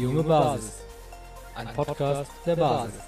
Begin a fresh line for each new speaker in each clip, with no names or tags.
Die junge Basis. Ein Podcast der Basis.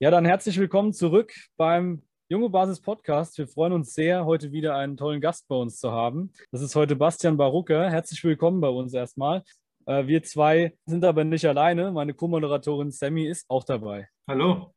Ja, dann herzlich willkommen zurück beim Junge Basis Podcast. Wir freuen uns sehr, heute wieder einen tollen Gast bei uns zu haben. Das ist heute Bastian Barucker. Herzlich willkommen bei uns erstmal. Äh, wir zwei sind aber nicht alleine. Meine Co-Moderatorin Sammy ist auch dabei.
Hallo.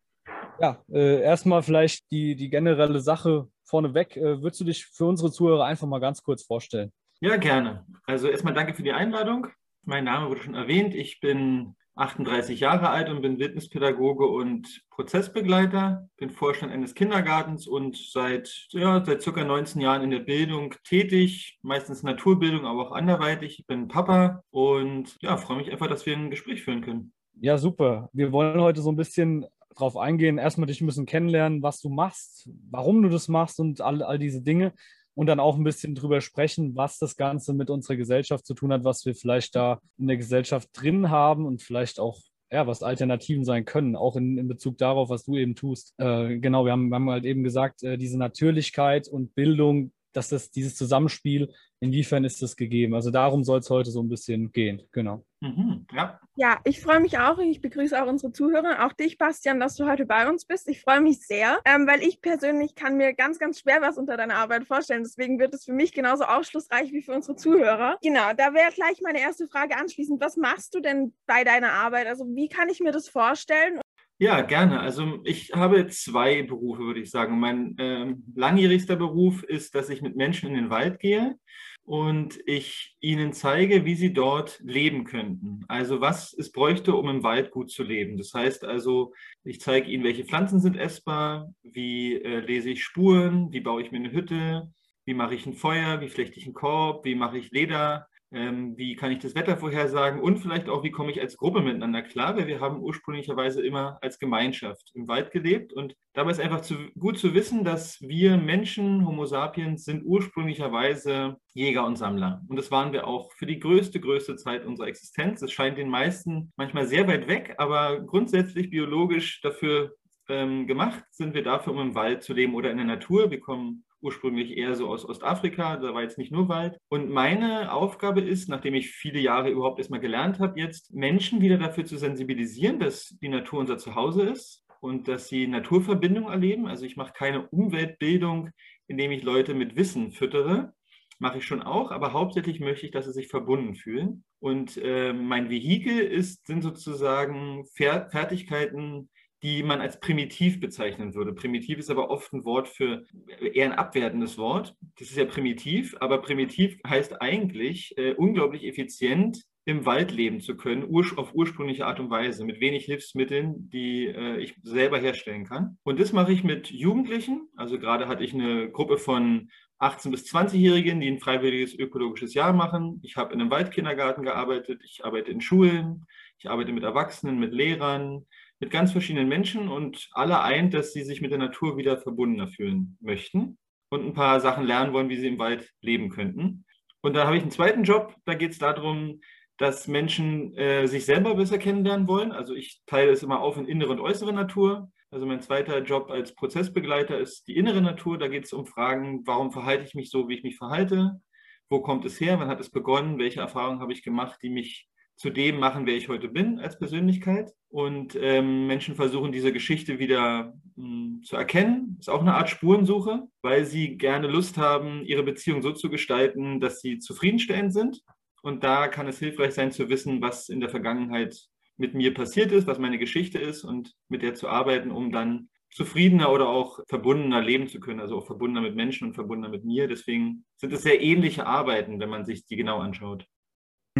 Ja, äh, erstmal vielleicht die, die generelle Sache vorneweg. Äh, würdest du dich für unsere Zuhörer einfach mal ganz kurz vorstellen?
Ja, gerne. Also erstmal danke für die Einladung. Mein Name wurde schon erwähnt. Ich bin 38 Jahre alt und bin Wildnispädagoge und Prozessbegleiter, bin Vorstand eines Kindergartens und seit, ja, seit circa 19 Jahren in der Bildung tätig, meistens Naturbildung, aber auch anderweitig. Ich bin Papa und ja, freue mich einfach, dass wir ein Gespräch führen können.
Ja, super. Wir wollen heute so ein bisschen drauf eingehen, erstmal dich bisschen kennenlernen, was du machst, warum du das machst und all, all diese Dinge und dann auch ein bisschen drüber sprechen, was das Ganze mit unserer Gesellschaft zu tun hat, was wir vielleicht da in der Gesellschaft drin haben und vielleicht auch ja, was Alternativen sein können, auch in, in Bezug darauf, was du eben tust. Äh, genau, wir haben, wir haben halt eben gesagt, äh, diese Natürlichkeit und Bildung, dass das dieses Zusammenspiel Inwiefern ist das gegeben? Also darum soll es heute so ein bisschen gehen, genau.
Mhm, ja. ja, ich freue mich auch und ich begrüße auch unsere Zuhörer, auch dich, Bastian, dass du heute bei uns bist. Ich freue mich sehr, ähm, weil ich persönlich kann mir ganz, ganz schwer was unter deiner Arbeit vorstellen. Deswegen wird es für mich genauso aufschlussreich wie für unsere Zuhörer. Genau, da wäre gleich meine erste Frage anschließend. Was machst du denn bei deiner Arbeit? Also wie kann ich mir das vorstellen?
Ja, gerne. Also ich habe zwei Berufe, würde ich sagen. Mein ähm, langjährigster Beruf ist, dass ich mit Menschen in den Wald gehe und ich ihnen zeige, wie sie dort leben könnten. Also was es bräuchte, um im Wald gut zu leben. Das heißt also, ich zeige ihnen, welche Pflanzen sind essbar, wie äh, lese ich Spuren, wie baue ich mir eine Hütte, wie mache ich ein Feuer, wie flechte ich einen Korb, wie mache ich Leder, ähm, wie kann ich das Wetter vorhersagen und vielleicht auch, wie komme ich als Gruppe miteinander klar, weil wir haben ursprünglicherweise immer als Gemeinschaft im Wald gelebt und dabei ist einfach zu, gut zu wissen, dass wir Menschen, Homo sapiens, sind ursprünglicherweise Jäger und Sammler und das waren wir auch für die größte, größte Zeit unserer Existenz. Es scheint den meisten manchmal sehr weit weg, aber grundsätzlich biologisch dafür ähm, gemacht sind wir dafür, um im Wald zu leben oder in der Natur. Wir kommen ursprünglich eher so aus Ostafrika, da war jetzt nicht nur Wald. Und meine Aufgabe ist, nachdem ich viele Jahre überhaupt erstmal gelernt habe, jetzt Menschen wieder dafür zu sensibilisieren, dass die Natur unser Zuhause ist und dass sie Naturverbindung erleben. Also ich mache keine Umweltbildung, indem ich Leute mit Wissen füttere, mache ich schon auch, aber hauptsächlich möchte ich, dass sie sich verbunden fühlen. Und äh, mein Vehikel ist, sind sozusagen Fertigkeiten, die man als primitiv bezeichnen würde. Primitiv ist aber oft ein Wort für eher ein abwertendes Wort. Das ist ja primitiv, aber primitiv heißt eigentlich äh, unglaublich effizient im Wald leben zu können, ur auf ursprüngliche Art und Weise, mit wenig Hilfsmitteln, die äh, ich selber herstellen kann. Und das mache ich mit Jugendlichen. Also gerade hatte ich eine Gruppe von 18- bis 20-Jährigen, die ein freiwilliges ökologisches Jahr machen. Ich habe in einem Waldkindergarten gearbeitet, ich arbeite in Schulen, ich arbeite mit Erwachsenen, mit Lehrern, mit ganz verschiedenen Menschen und alle eint, dass sie sich mit der Natur wieder verbundener fühlen möchten und ein paar Sachen lernen wollen, wie sie im Wald leben könnten. Und da habe ich einen zweiten Job, da geht es darum, dass Menschen äh, sich selber besser kennenlernen wollen. Also ich teile es immer auf in innere und äußere Natur. Also mein zweiter Job als Prozessbegleiter ist die innere Natur. Da geht es um Fragen, warum verhalte ich mich so, wie ich mich verhalte? Wo kommt es her? Wann hat es begonnen? Welche Erfahrungen habe ich gemacht, die mich zu dem machen, wer ich heute bin als Persönlichkeit. Und ähm, Menschen versuchen diese Geschichte wieder mh, hm, zu erkennen. Ist auch eine Art Spurensuche, weil sie gerne Lust haben, ihre Beziehung so zu gestalten, dass sie zufriedenstellend sind. Und da kann es hilfreich sein zu wissen, was in der Vergangenheit mit mir passiert ist, was meine Geschichte ist und mit der zu arbeiten, um dann zufriedener oder auch verbundener leben zu können, also auch verbundener mit Menschen und verbundener mit mir. Deswegen sind es sehr ähnliche Arbeiten, wenn man sich die genau anschaut.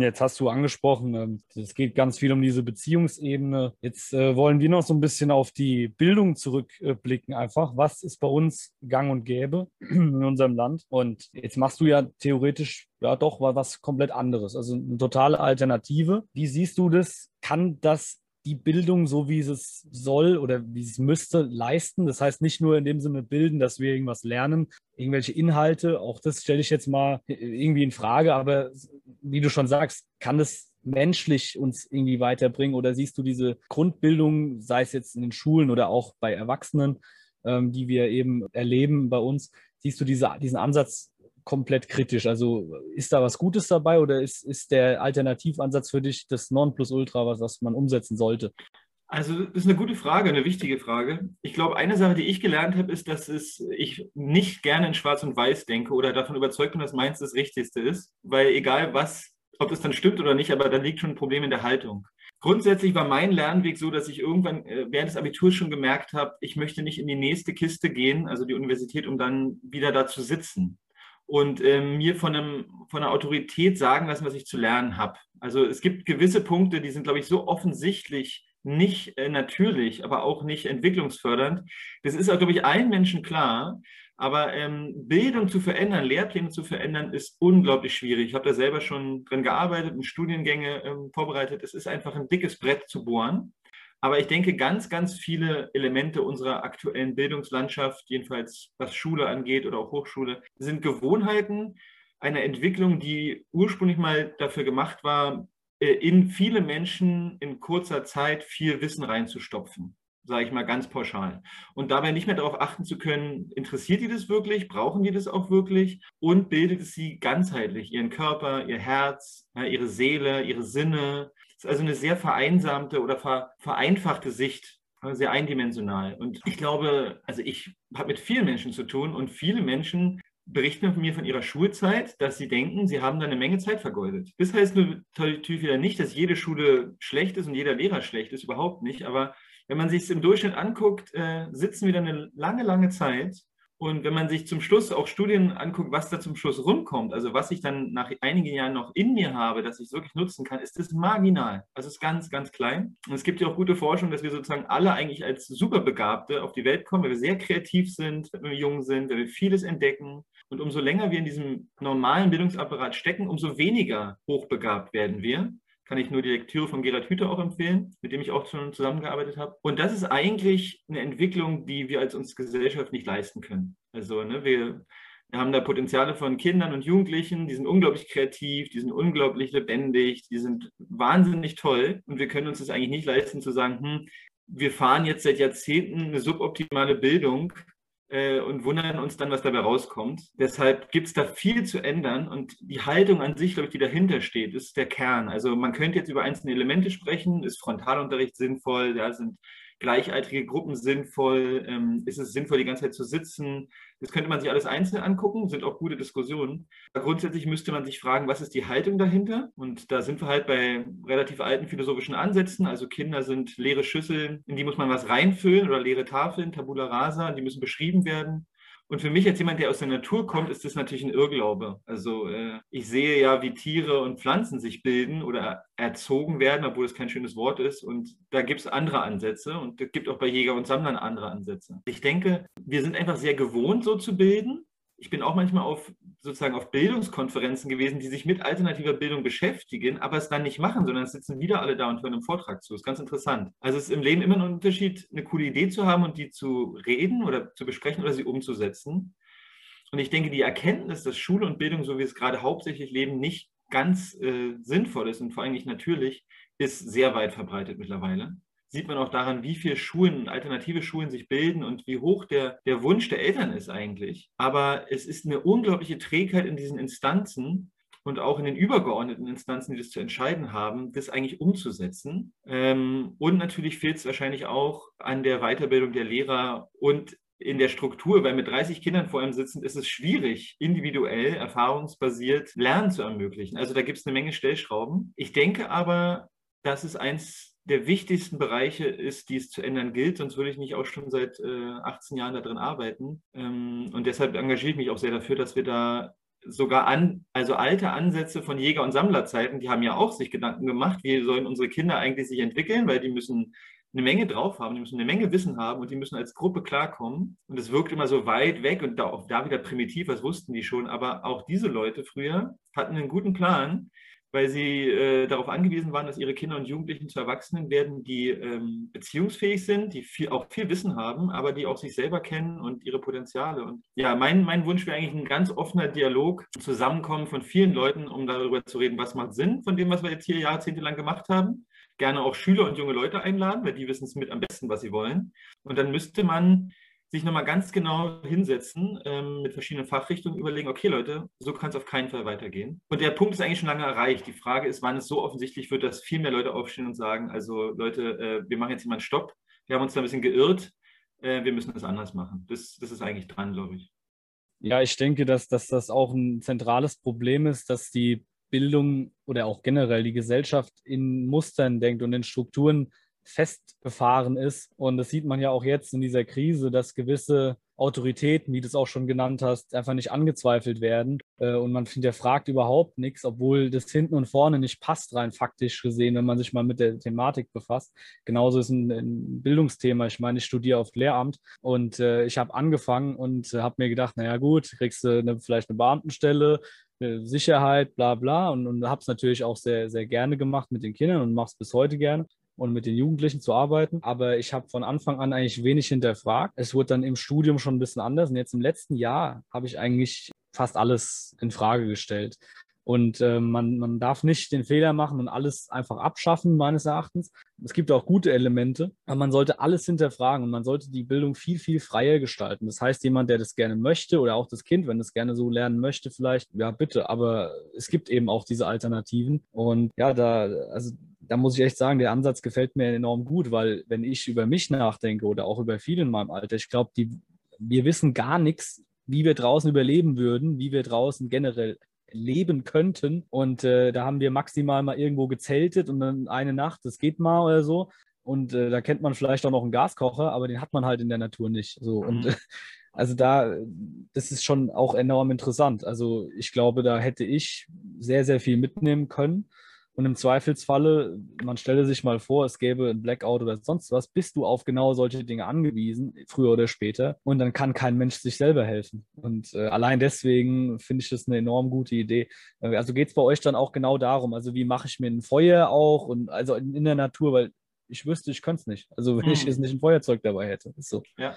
Jetzt hast du angesprochen, ähm, es geht ganz viel um diese Beziehungsebene. Jetzt äh, wollen wir noch so ein bisschen auf die Bildung zurückblicken, einfach. Was ist bei uns gang und gäbe in unserem Land? Und jetzt machst du ja theoretisch ja doch was komplett anderes, also eine totale Alternative. Wie siehst du das? Kann das die Bildung, so wie es soll oder wie es müsste, leisten. Das heißt nicht nur in dem Sinne bilden, dass wir irgendwas lernen, irgendwelche Inhalte, auch das stelle ich jetzt mal irgendwie in Frage, aber wie du schon sagst, kann es menschlich uns irgendwie weiterbringen? Oder siehst du diese Grundbildung, sei es jetzt in den Schulen oder auch bei Erwachsenen, ähm, die wir eben erleben bei uns, siehst du diese, diesen Ansatz komplett kritisch? Also ist da was Gutes dabei oder ist, ist der Alternativansatz für dich das Nonplusultra, was, was man umsetzen sollte?
Also das ist eine gute Frage, eine wichtige Frage. Ich glaube, eine Sache, die ich gelernt habe, ist, dass es, ich nicht gerne in Schwarz und Weiß denke oder davon überzeugt bin, dass meins das Richtigste ist, weil egal was, ob das dann stimmt oder nicht, aber da liegt schon ein Problem in der Haltung. Grundsätzlich war mein Lernweg so, dass ich irgendwann äh, während des Abiturs schon gemerkt habe, ich möchte nicht in die nächste Kiste gehen, also die Universität, um dann wieder da zu sitzen und äh, mir von, einem, von einer Autorität sagen lassen, was ich zu lernen habe. Also es gibt gewisse Punkte, die sind, glaube ich, so offensichtlich nicht äh, natürlich, aber auch nicht entwicklungsfördernd. Das ist auch, glaube ich, allen Menschen klar. Aber ähm, Bildung zu verändern, Lehrpläne zu verändern, ist unglaublich schwierig. Ich habe da selber schon dran gearbeitet und Studiengänge ähm, vorbereitet. Es ist einfach ein dickes Brett zu bohren. Aber ich denke, ganz, ganz viele Elemente unserer aktuellen Bildungslandschaft, jedenfalls was Schule angeht oder auch Hochschule, sind Gewohnheiten einer Entwicklung, die ursprünglich mal dafür gemacht war, äh, in viele Menschen in kurzer Zeit viel Wissen reinzustopfen sage ich mal ganz pauschal. Und dabei nicht mehr darauf achten zu können, interessiert die das wirklich, brauchen die das auch wirklich und bildet es sie ganzheitlich, ihren Körper, ihr Herz, ihre Seele, ihre Sinne, also eine sehr vereinsamte oder vereinfachte Sicht, sehr eindimensional. Und ich glaube, also ich habe mit vielen Menschen zu tun und viele Menschen berichten mir von ihrer Schulzeit, dass sie denken, sie haben da eine Menge Zeit vergeudet. Das heißt natürlich wieder nicht, dass jede Schule schlecht ist und jeder Lehrer schlecht ist, überhaupt nicht. Aber wenn man sich es im Durchschnitt anguckt, äh, sitzen wir da eine lange, lange Zeit und wenn man sich zum Schluss auch Studien anguckt, was da zum Schluss rumkommt, also was ich dann nach einigen Jahren noch in mir habe, dass ich es wirklich nutzen kann, ist das marginal. Also es ist ganz, ganz klein. Und es gibt ja auch gute Forschung, dass wir sozusagen alle eigentlich als Superbegabte auf die Welt kommen, weil wir sehr kreativ sind, wenn wir jung sind, wenn wir vieles entdecken. Und umso länger wir in diesem normalen Bildungsapparat stecken, umso weniger hochbegabt werden wir kann ich nur die Lektüre von Gerhard Hüther auch empfehlen, mit dem ich auch schon zusammengearbeitet habe. Und das ist eigentlich eine Entwicklung, die wir als uns Gesellschaft nicht leisten können. Also ne, wir, wir haben da Potenziale von Kindern und Jugendlichen, die sind unglaublich kreativ, die sind unglaublich lebendig, die sind wahnsinnig toll. Und wir können uns das eigentlich nicht leisten zu sagen, hm, wir fahren jetzt seit Jahrzehnten eine suboptimale Bildung äh, und wundern uns dann, was dabei rauskommt. Deshalb gibt es da viel zu ändern und die Haltung an sich, glaube ich, die dahinter steht, ist der Kern. Also man könnte jetzt über einzelne Elemente sprechen. Ist Frontalunterricht sinnvoll? Ja, sind gleichaltrige Gruppen sinnvoll? Ähm, ist es sinnvoll, die ganze Zeit zu sitzen? Das könnte man sich alles einzeln angucken, sind auch gute Diskussionen. Aber grundsätzlich müsste man sich fragen, was ist die Haltung dahinter? Und da sind wir halt bei relativ alten philosophischen Ansätzen. Also Kinder sind leere Schüsseln, in die muss man was reinfüllen oder leere Tafeln, Tabula rasa, die müssen beschrieben werden. Und für mich als jemand, der aus der Natur kommt, ist das natürlich ein Irrglaube. Also äh, ich sehe ja, wie Tiere und Pflanzen sich bilden oder erzogen werden, obwohl es kein schönes Wort ist. Und da gibt es andere Ansätze und es gibt auch bei Jäger und Sammlern andere Ansätze. Ich denke, wir sind einfach sehr gewohnt, so zu bilden ich bin auch manchmal auf sozusagen auf Bildungskonferenzen gewesen, die sich mit alternativer Bildung beschäftigen, aber es dann nicht machen, sondern es sitzen wieder alle da und hören einen Vortrag zu. Das ist ganz interessant. Also es ist im Leben immer ein Unterschied, eine coole Idee zu haben und die zu reden oder zu besprechen oder sie umzusetzen. Und ich denke, die Erkenntnis, dass Schule und Bildung, so wie es gerade hauptsächlich leben, nicht ganz äh, sinnvoll ist und vor allem nicht natürlich, ist sehr weit verbreitet mittlerweile sieht man auch daran, wie viele Schulen, alternative Schulen sich bilden und wie hoch der, der Wunsch der Eltern ist eigentlich. Aber es ist eine unglaubliche Trägheit in diesen Instanzen und auch in den übergeordneten Instanzen, die das zu entscheiden haben, das eigentlich umzusetzen. Ähm, und natürlich fehlt es wahrscheinlich auch an der Weiterbildung der Lehrer und in der Struktur, weil mit 30 Kindern vor einem sitzen, ist es schwierig, individuell, erfahrungsbasiert Lernen zu ermöglichen. Also da gibt es eine Menge Stellschrauben. Ich denke aber, dass es eins der wichtigsten Bereiche ist, die es zu ändern gilt. Sonst würde ich nicht auch schon seit äh, 18 Jahren darin arbeiten. Ähm, und deshalb engagiere ich mich auch sehr dafür, dass wir da sogar an, also alte Ansätze von Jäger- und Sammlerzeiten, die haben ja auch sich Gedanken gemacht, wie sollen unsere Kinder eigentlich sich entwickeln, weil die müssen eine Menge drauf haben, die müssen eine Menge Wissen haben und die müssen als Gruppe klarkommen. Und es wirkt immer so weit weg und da, auch da wieder primitiv, was wussten die schon. Aber auch diese Leute früher hatten einen guten Plan, weil sie äh, darauf angewiesen waren, dass ihre Kinder und Jugendlichen zu Erwachsenen werden, die ähm, beziehungsfähig sind, die viel, auch viel Wissen haben, aber die auch sich selber kennen und ihre Potenziale. Und ja, mein, mein Wunsch wäre eigentlich ein ganz offener Dialog, Zusammenkommen von vielen Leuten, um darüber zu reden, was macht Sinn von dem, was wir jetzt hier jahrzehntelang gemacht haben. Gerne auch Schüler und junge Leute einladen, weil die wissen es mit am besten, was sie wollen. Und dann müsste man sich nochmal ganz genau hinsetzen, ähm, mit verschiedenen Fachrichtungen überlegen, okay Leute, so kann es auf keinen Fall weitergehen. Und der Punkt ist eigentlich schon lange erreicht. Die Frage ist, wann es so offensichtlich wird, dass viel mehr Leute aufstehen und sagen, also Leute, äh, wir machen jetzt einen Stopp, wir haben uns da ein bisschen geirrt, äh, wir müssen das anders machen. Das, das ist eigentlich dran, glaube ich.
Ja, ich denke, dass, dass das auch ein zentrales Problem ist, dass die Bildung oder auch generell die Gesellschaft in Mustern denkt und in Strukturen festgefahren ist. Und das sieht man ja auch jetzt in dieser Krise, dass gewisse Autoritäten, wie du es auch schon genannt hast, einfach nicht angezweifelt werden. Äh, und man hinterfragt überhaupt nichts, obwohl das hinten und vorne nicht passt, rein faktisch gesehen, wenn man sich mal mit der Thematik befasst. Genauso ist ein, ein Bildungsthema. Ich meine, ich studiere auf Lehramt und äh, ich habe angefangen und äh, habe mir gedacht, naja gut, kriegst du eine, vielleicht eine Beamtenstelle, Sicherheit, bla bla. Und, und habe es natürlich auch sehr, sehr gerne gemacht mit den Kindern und mache es bis heute gerne und mit den Jugendlichen zu arbeiten. Aber ich habe von Anfang an eigentlich wenig hinterfragt. Es wurde dann im Studium schon ein bisschen anders. Und jetzt im letzten Jahr habe ich eigentlich fast alles in Frage gestellt. Und äh, man, man darf nicht den Fehler machen und alles einfach abschaffen, meines Erachtens. Es gibt auch gute Elemente, aber man sollte alles hinterfragen und man sollte die Bildung viel, viel freier gestalten. Das heißt, jemand, der das gerne möchte oder auch das Kind, wenn es gerne so lernen möchte, vielleicht, ja, bitte. Aber es gibt eben auch diese Alternativen. Und ja, da, also da muss ich echt sagen, der Ansatz gefällt mir enorm gut, weil wenn ich über mich nachdenke oder auch über viele in meinem Alter, ich glaube, wir wissen gar nichts, wie wir draußen überleben würden, wie wir draußen generell leben könnten. Und äh, da haben wir maximal mal irgendwo gezeltet und dann eine Nacht, das geht mal oder so. Und äh, da kennt man vielleicht auch noch einen Gaskocher, aber den hat man halt in der Natur nicht. So und äh, also da, das ist schon auch enorm interessant. Also ich glaube, da hätte ich sehr, sehr viel mitnehmen können. Und im Zweifelsfalle, man stelle sich mal vor, es gäbe ein Blackout oder sonst was, bist du auf genau solche Dinge angewiesen, früher oder später. Und dann kann kein Mensch sich selber helfen. Und äh, allein deswegen finde ich das eine enorm gute Idee. Äh, also geht es bei euch dann auch genau darum, also wie mache ich mir ein Feuer auch und also in, in der Natur, weil ich wüsste, ich könnte es nicht. Also wenn hm. ich jetzt nicht ein Feuerzeug dabei hätte. Ist so.
Ja.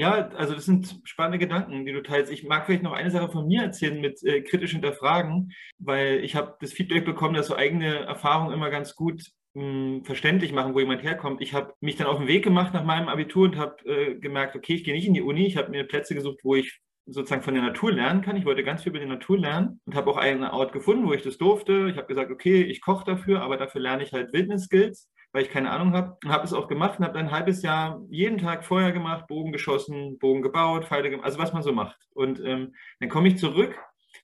Ja, also das sind spannende Gedanken, die du teilst. Ich mag vielleicht noch eine Sache von mir erzählen mit äh, kritisch hinterfragen, weil ich habe das Feedback bekommen, dass so eigene Erfahrungen immer ganz gut mh, hm, verständlich machen, wo jemand herkommt. Ich habe mich dann auf den Weg gemacht nach meinem Abitur und habe äh, gemerkt, okay, ich gehe nicht in die Uni. Ich habe mir Plätze gesucht, wo ich sozusagen von der Natur lernen kann. Ich wollte ganz viel über die Natur lernen und habe auch einen Ort gefunden, wo ich das durfte. Ich habe gesagt, okay, ich koche dafür, aber dafür lerne ich halt Wildnis-Skills weil ich keine Ahnung habe. Und habe es auch gemacht und habe dann ein halbes Jahr jeden Tag Feuer gemacht, Bogen geschossen, Bogen gebaut, Pfeile gemacht, also was man so macht. Und ähm, dann komme ich zurück,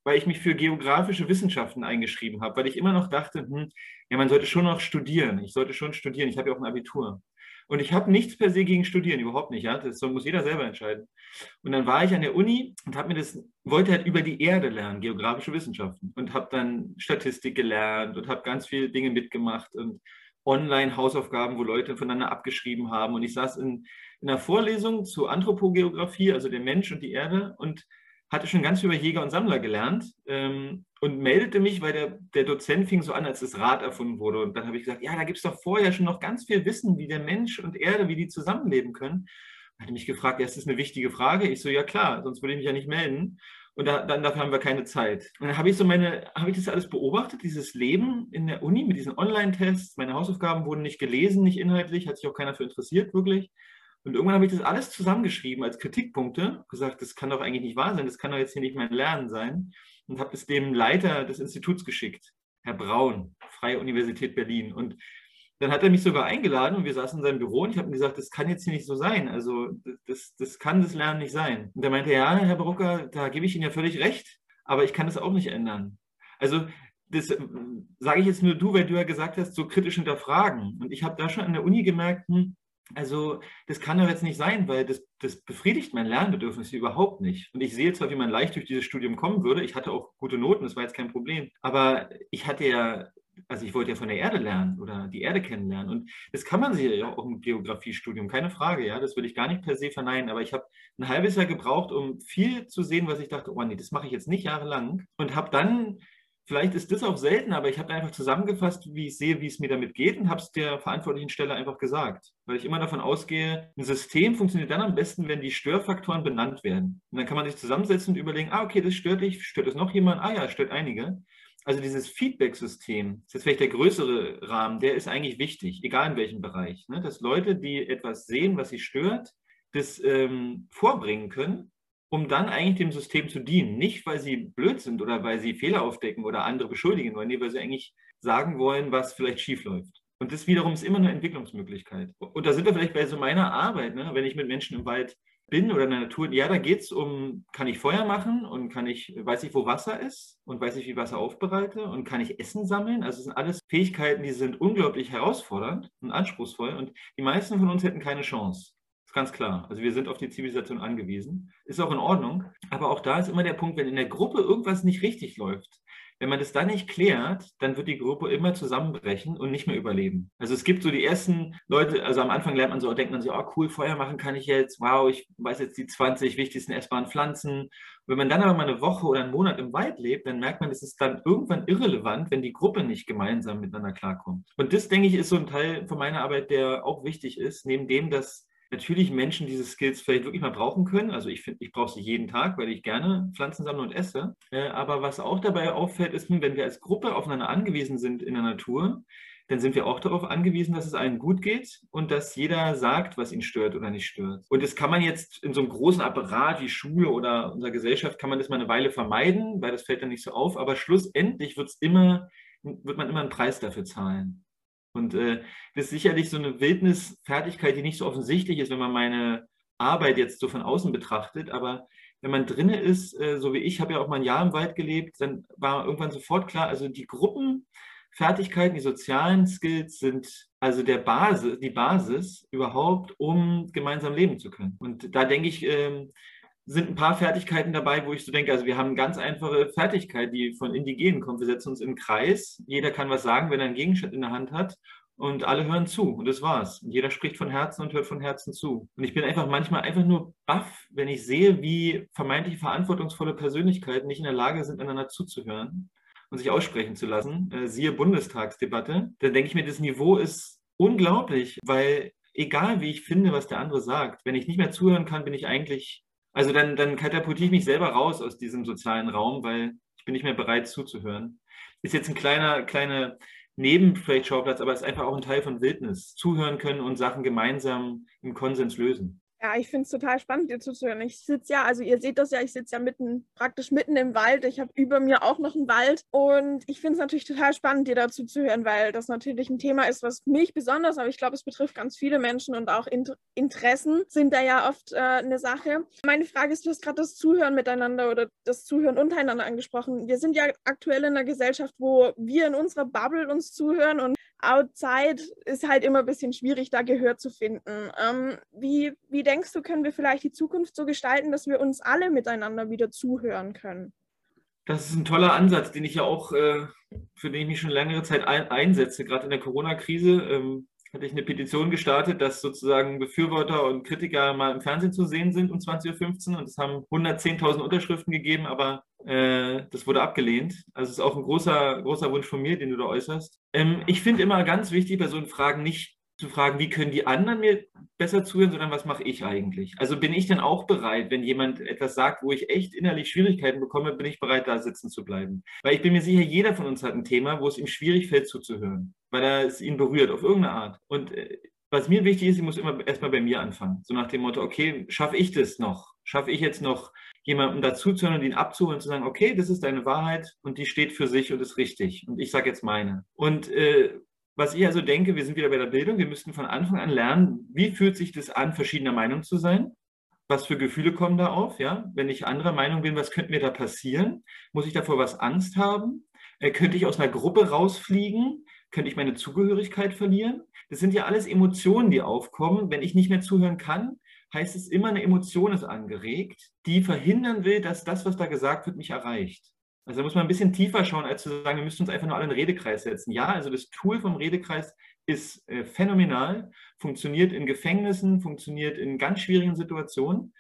weil ich mich für geografische Wissenschaften eingeschrieben habe, weil ich immer noch dachte, hm, ja, man sollte schon noch studieren. Ich sollte schon studieren. Ich habe ja auch ein Abitur. Und ich habe nichts per se gegen Studieren, überhaupt nicht. Ja? Das muss jeder selber entscheiden. Und dann war ich an der Uni und habe mir das, wollte halt über die Erde lernen, geografische Wissenschaften. Und habe dann Statistik gelernt und habe ganz viele Dinge mitgemacht und Online-Hausaufgaben, wo Leute voneinander abgeschrieben haben. Und ich saß in, in einer Vorlesung zu Anthropogeografie, also der Mensch und die Erde, und hatte schon ganz viel über Jäger und Sammler gelernt ähm, und meldete mich, weil der, der Dozent fing so an, als das Rad erfunden wurde. Und dann habe ich gesagt, ja, da gibt es doch vorher schon noch ganz viel Wissen, wie der Mensch und Erde, wie die zusammenleben können. Er hatte mich gefragt, ja, ist das eine wichtige Frage? Ich so, ja klar, sonst würde ich mich ja nicht melden und da, dann dafür haben wir keine Zeit. Und dann habe ich so meine, habe ich das alles beobachtet, dieses Leben in der Uni mit diesen Online-Tests. Meine Hausaufgaben wurden nicht gelesen, nicht inhaltlich, hat sich auch keiner für interessiert, wirklich. Und irgendwann habe ich das alles zusammengeschrieben als Kritikpunkte, gesagt, das kann doch eigentlich nicht wahr sein, das kann doch jetzt hier nicht mein Lernen sein. Und habe es dem Leiter des Instituts geschickt, Herr Braun, Freie Universität Berlin. Und dann hat er mich sogar eingeladen und wir saßen in seinem Büro und ich habe ihm gesagt, das kann jetzt hier nicht so sein. Also das, das kann das Lernen nicht sein. Und er meinte, ja, Herr Brucker, da gebe ich Ihnen ja völlig recht, aber ich kann das auch nicht ändern. Also das äh, sage ich jetzt nur du, weil du ja gesagt hast, so kritisch hinterfragen. Und ich habe da schon an der Uni gemerkt, hm, also das kann doch jetzt nicht sein, weil das, das befriedigt mein Lernbedürfnis überhaupt nicht. Und ich sehe zwar, wie man leicht durch dieses Studium kommen würde. Ich hatte auch gute Noten, das war jetzt kein Problem. Aber ich hatte ja also ich wollte ja von der Erde lernen oder die Erde kennenlernen. Und das kann man sich ja auch im Geografiestudium, keine Frage, ja. Das will ich gar nicht per se verneinen. Aber ich habe ein halbes Jahr gebraucht, um viel zu sehen, was ich dachte, oh nee, das mache ich jetzt nicht jahrelang. Und habe dann Vielleicht ist das auch selten, aber ich habe einfach zusammengefasst, wie ich sehe, wie es mir damit geht und habe es der verantwortlichen Stelle einfach gesagt. Weil ich immer davon ausgehe, ein System funktioniert dann am besten, wenn die Störfaktoren benannt werden. Und dann kann man sich zusammensetzen und überlegen, ah, okay, das stört dich, stört es noch jemand? Ah ja, stört einige. Also dieses Feedback-System, das ist jetzt vielleicht der größere Rahmen, der ist eigentlich wichtig, egal in welchem Bereich. Ne? Dass Leute, die etwas sehen, was sie stört, das ähm, vorbringen können um dann eigentlich dem System zu dienen. Nicht, weil sie blöd sind oder weil sie Fehler aufdecken oder andere beschuldigen wollen, nee, weil sie eigentlich sagen wollen, was vielleicht schief läuft. Und das wiederum ist immer eine Entwicklungsmöglichkeit. Und da sind wir vielleicht bei so meiner Arbeit, ne? wenn ich mit Menschen im Wald bin oder in der Natur, ja, da geht es um, kann ich Feuer machen und kann ich, weiß ich, wo Wasser ist und weiß ich, wie Wasser aufbereite und kann ich Essen sammeln. Also es sind alles Fähigkeiten, die sind unglaublich herausfordernd und anspruchsvoll und die meisten von uns hätten keine Chance ganz klar. Also wir sind auf die Zivilisation angewiesen. Ist auch in Ordnung. Aber auch da ist immer der Punkt, wenn in der Gruppe irgendwas nicht richtig läuft, wenn man das dann nicht klärt, dann wird die Gruppe immer zusammenbrechen und nicht mehr überleben. Also es gibt so die ersten Leute, also am Anfang lernt man so, denkt man sich, oh cool, Feuer machen kann ich jetzt, wow, ich weiß jetzt die 20 wichtigsten essbaren Pflanzen. Wenn man dann aber mal eine Woche oder einen Monat im Wald lebt, dann merkt man, es ist dann irgendwann irrelevant, wenn die Gruppe nicht gemeinsam miteinander klarkommt. Und das, denke ich, ist so ein Teil von meiner Arbeit, der auch wichtig ist, neben dem, dass natürlich Menschen diese Skills vielleicht wirklich mal brauchen können. Also ich finde, ich brauche sie jeden Tag, weil ich gerne Pflanzen sammle und esse. Äh, aber was auch dabei auffällt, ist, wenn wir als Gruppe aufeinander angewiesen sind in der Natur, dann sind wir auch darauf angewiesen, dass es allen gut geht und dass jeder sagt, was ihn stört oder nicht stört. Und das kann man jetzt in so einem großen Apparat wie Schule oder unserer Gesellschaft, kann man das mal eine Weile vermeiden, weil das fällt dann nicht so auf. Aber schlussendlich wird's immer, wird man immer einen Preis dafür zahlen. Und äh, das ist sicherlich so eine Wildnisfertigkeit, die nicht so offensichtlich ist, wenn man meine Arbeit jetzt so von außen betrachtet. Aber wenn man drinne ist, äh, so wie ich, habe ja auch mal ein Jahr im Wald gelebt, dann war irgendwann sofort klar, also die Gruppenfertigkeiten, die sozialen Skills sind also der Basis, die Basis überhaupt, um gemeinsam leben zu können. Und da denke ich, ähm, sind ein paar Fertigkeiten dabei, wo ich so denke, also wir haben eine ganz einfache Fertigkeit, die von Indigenen kommt. Wir setzen uns im Kreis, jeder kann was sagen, wenn er einen Gegenstand in der Hand hat und alle hören zu und das war's. Und jeder spricht von Herzen und hört von Herzen zu. Und ich bin einfach manchmal einfach nur baff, wenn ich sehe, wie vermeintlich verantwortungsvolle Persönlichkeiten nicht in der Lage sind, einander zuzuhören und sich aussprechen zu lassen. Äh, siehe Bundestagsdebatte. Da denke ich mir, das Niveau ist unglaublich, weil egal wie ich finde, was der andere sagt, wenn ich nicht mehr zuhören kann, bin ich eigentlich also dann, dann katapultiere ich mich selber raus aus diesem sozialen Raum, weil ich bin nicht mehr bereit zuzuhören. Ist jetzt ein kleiner, kleiner Nebenschauplatz, aber ist einfach auch ein Teil von Wildnis. Zuhören können und Sachen gemeinsam im Konsens lösen.
Ja, ich finde es total spannend, dir zuzuhören. Ich sitze ja, also ihr seht das ja, ich sitze ja mitten, praktisch mitten im Wald. Ich habe über mir auch noch einen Wald. Und ich finde es natürlich total spannend, dir dazu zu hören, weil das natürlich ein Thema ist, was mich besonders, aber ich glaube, es betrifft ganz viele Menschen und auch Inter Interessen sind da ja oft äh, eine Sache. Meine Frage ist, du hast gerade das Zuhören miteinander oder das Zuhören untereinander angesprochen. Wir sind ja aktuell in einer Gesellschaft, wo wir in unserer Bubble uns zuhören und outside ist halt immer ein bisschen schwierig, da Gehör zu finden. Ähm, wie, wie denkst du, können wir vielleicht die Zukunft so gestalten, dass wir uns alle miteinander wieder zuhören können?
Das ist ein toller Ansatz, den ich ja auch, äh, für den ich mich schon längere Zeit ein, einsetze, gerade in der Corona-Krise. Ähm, hatte ich eine Petition gestartet, dass sozusagen Befürworter und Kritiker mal im Fernsehen zu sehen sind um 20.15 Uhr und es haben 110.000 Unterschriften gegeben, aber äh, das wurde abgelehnt. Also es ist auch ein großer, großer Wunsch von mir, den du da äußerst. Ähm, ich finde immer ganz wichtig bei so Fragen nicht zu fragen, wie können die anderen mir besser zuhören, sondern was mache ich eigentlich? Also bin ich denn auch bereit, wenn jemand etwas sagt, wo ich echt innerlich Schwierigkeiten bekomme, bin ich bereit, da sitzen zu bleiben? Weil ich bin mir sicher, jeder von uns hat ein Thema, wo es ihm schwierig fällt zuzuhören, weil er es ihn berührt auf irgendeine Art. Und äh, was mir wichtig ist, ich muss immer erstmal bei mir anfangen. So nach dem Motto, okay, schaffe ich das noch? Schaffe ich jetzt noch, jemandem dazuzuhören und ihn abzuholen und zu sagen, okay, das ist deine Wahrheit und die steht für sich und ist richtig. Und ich sage jetzt meine. Und äh, was ich also denke, wir sind wieder bei der Bildung, wir müssten von Anfang an lernen, wie fühlt sich das an, verschiedener Meinung zu sein? Was für Gefühle kommen da auf? Ja? Wenn ich anderer Meinung bin, was könnte mir da passieren? Muss ich davor was Angst haben? Äh, könnte ich aus einer Gruppe rausfliegen? Könnte ich meine Zugehörigkeit verlieren? Das sind ja alles Emotionen, die aufkommen. Wenn ich nicht mehr zuhören kann, heißt es immer, eine Emotion ist angeregt, die verhindern will, dass das, was da gesagt wird, mich erreicht. Also da muss man ein bisschen tiefer schauen, als zu sagen, wir müssen uns einfach nur alle in den Redekreis setzen. Ja, also das Tool vom Redekreis ist äh, phänomenal, funktioniert in Gefängnissen, funktioniert in ganz schwierigen Situationen.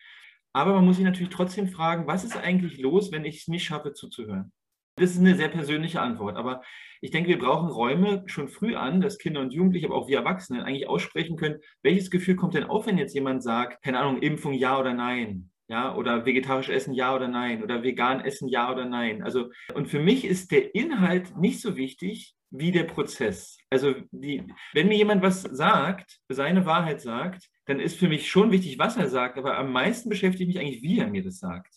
Aber man muss sich natürlich trotzdem fragen, was ist eigentlich los, wenn ich es nicht schaffe zuzuhören? Das ist eine sehr persönliche Antwort, aber ich denke, wir brauchen Räume schon früh an, dass Kinder und Jugendliche, aber auch wir Erwachsene eigentlich aussprechen können, welches Gefühl kommt denn auf, wenn jetzt jemand sagt, keine Ahnung, Impfung ja oder nein? Ja, oder vegetarisch essen ja oder nein? Oder vegan essen ja oder nein? Also, und für mich ist der Inhalt nicht so wichtig wie der Prozess. Also, die, wenn mir jemand was sagt, seine Wahrheit sagt, dann ist für mich schon wichtig, was er sagt, aber am meisten beschäftigt mich eigentlich, wie er mir das sagt.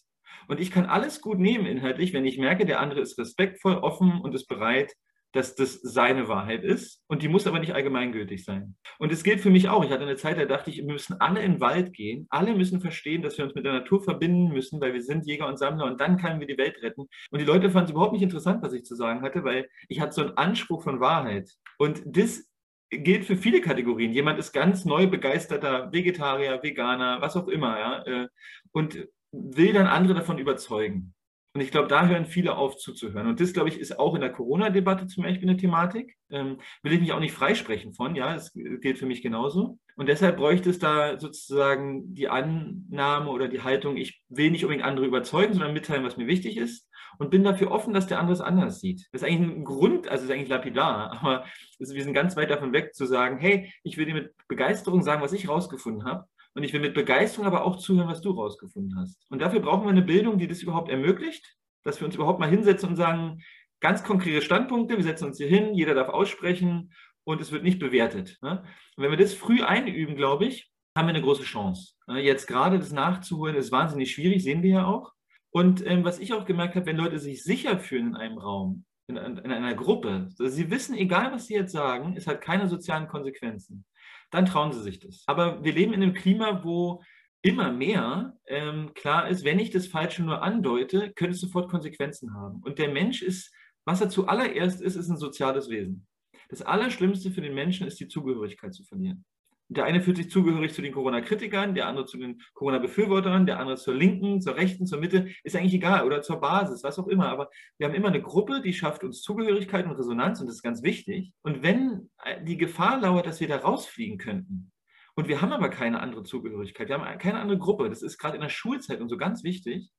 Und ich kann alles gut nehmen inhaltlich, wenn ich merke, der andere ist respektvoll, offen und ist bereit, dass das seine Wahrheit ist. Und die muss aber nicht allgemeingültig sein. Und es gilt für mich auch. Ich hatte eine Zeit, da dachte ich, wir müssen alle in den Wald gehen. Alle müssen verstehen, dass wir uns mit der Natur verbinden müssen, weil wir sind Jäger und Sammler und dann können wir die Welt retten. Und die Leute fanden es überhaupt nicht interessant, was ich zu sagen hatte, weil ich hatte so einen Anspruch von Wahrheit. Und das gilt für viele Kategorien. Jemand ist ganz neu begeisterter Vegetarier, Veganer, was auch immer, ja, äh, und will dann andere davon überzeugen. Und ich glaube, da hören viele auf zuzuhören. Und das, glaube ich, ist auch in der Corona-Debatte zum Beispiel eine Thematik. Ähm, will ich mich auch nicht freisprechen von, ja, das gilt für mich genauso. Und deshalb bräuchte es da sozusagen die Annahme oder die Haltung, ich will nicht unbedingt andere überzeugen, sondern mitteilen, was mir wichtig ist. Und bin dafür offen, dass der andere es anders sieht. Das ist eigentlich ein Grund, also ist eigentlich lapidar, aber wir sind ganz weit davon weg zu sagen, hey, ich will dir mit Begeisterung sagen, was ich rausgefunden habe. Und ich will mit Begeisterung aber auch zuhören, was du rausgefunden hast. Und dafür brauchen wir eine Bildung, die das überhaupt ermöglicht, dass wir uns überhaupt mal hinsetzen und sagen, ganz konkrete Standpunkte, wir setzen uns hier hin, jeder darf aussprechen und es wird nicht bewertet. Ne? Und wenn wir das früh einüben, glaube ich, haben wir eine große Chance. Ne? Jetzt gerade das nachzuholen, ist wahnsinnig schwierig, sehen wir ja auch. Und ähm, was ich auch gemerkt habe, wenn Leute sich sicher fühlen in einem Raum, in, in einer Gruppe, also sie wissen, egal was sie jetzt sagen, es hat keine sozialen Konsequenzen dann trauen sie sich das. Aber wir leben in einem Klima, wo immer mehr ähm, klar ist, wenn ich das Falsche nur andeute, könnte es sofort Konsequenzen haben. Und der Mensch ist, was er zuallererst ist, ist ein soziales Wesen. Das Allerschlimmste für den Menschen ist die Zugehörigkeit zu verlieren. Der eine fühlt sich zugehörig zu den Corona-Kritikern, der andere zu den Corona-Befürwortern, der andere zur Linken, zur Rechten, zur Mitte, ist eigentlich egal oder zur Basis, was auch immer. Aber wir haben immer eine Gruppe, die schafft uns Zugehörigkeit und Resonanz und das ist ganz wichtig. Und wenn die Gefahr lauert, dass wir da rausfliegen könnten, und wir haben aber keine andere Zugehörigkeit, wir haben keine andere Gruppe, das ist gerade in der Schulzeit und so ganz wichtig,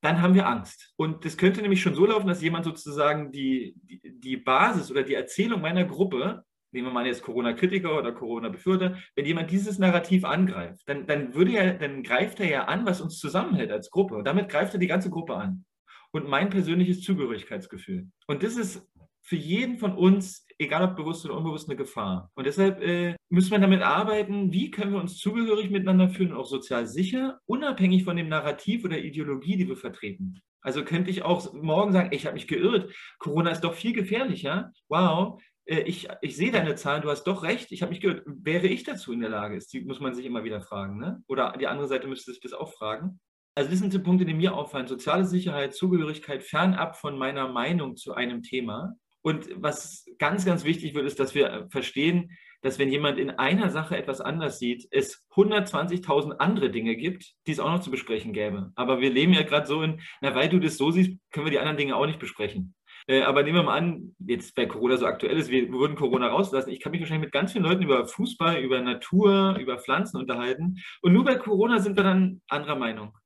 dann haben wir Angst. Und das könnte nämlich schon so laufen, dass jemand sozusagen die, die, die Basis oder die Erzählung meiner Gruppe nehmen wir mal jetzt Corona-Kritiker oder Corona-Befürworter, wenn jemand dieses Narrativ angreift, dann, dann, würde er, dann greift er ja an, was uns zusammenhält als Gruppe. Und damit greift er die ganze Gruppe an. Und mein persönliches Zugehörigkeitsgefühl. Und das ist für jeden von uns, egal ob bewusst oder unbewusst, eine Gefahr. Und deshalb äh, müssen wir damit arbeiten, wie können wir uns zugehörig miteinander fühlen und auch sozial sicher, unabhängig von dem Narrativ oder Ideologie, die wir vertreten. Also könnte ich auch morgen sagen, ich habe mich geirrt, Corona ist doch viel gefährlicher. Wow, ich, ich sehe deine Zahlen, du hast doch recht, ich habe mich gehört, wäre ich dazu in der Lage? Ist, die muss man sich immer wieder fragen. Ne? Oder die andere Seite müsste sich das auch fragen. Also das sind die Punkte, die mir auffallen. Soziale Sicherheit, Zugehörigkeit fernab von meiner Meinung zu einem Thema. Und was ganz, ganz wichtig wird, ist, dass wir verstehen, dass wenn jemand in einer Sache etwas anders sieht, es 120.000 andere Dinge gibt, die es auch noch zu besprechen gäbe. Aber wir leben ja gerade so in, na, weil du das so siehst, können wir die anderen Dinge auch nicht besprechen. Äh, aber nehmen wir mal an, jetzt bei Corona so aktuell ist, wir würden Corona rauslassen. Ich kann mich wahrscheinlich mit ganz vielen Leuten über Fußball, über Natur, über Pflanzen unterhalten. Und nur bei Corona sind wir dann anderer Meinung.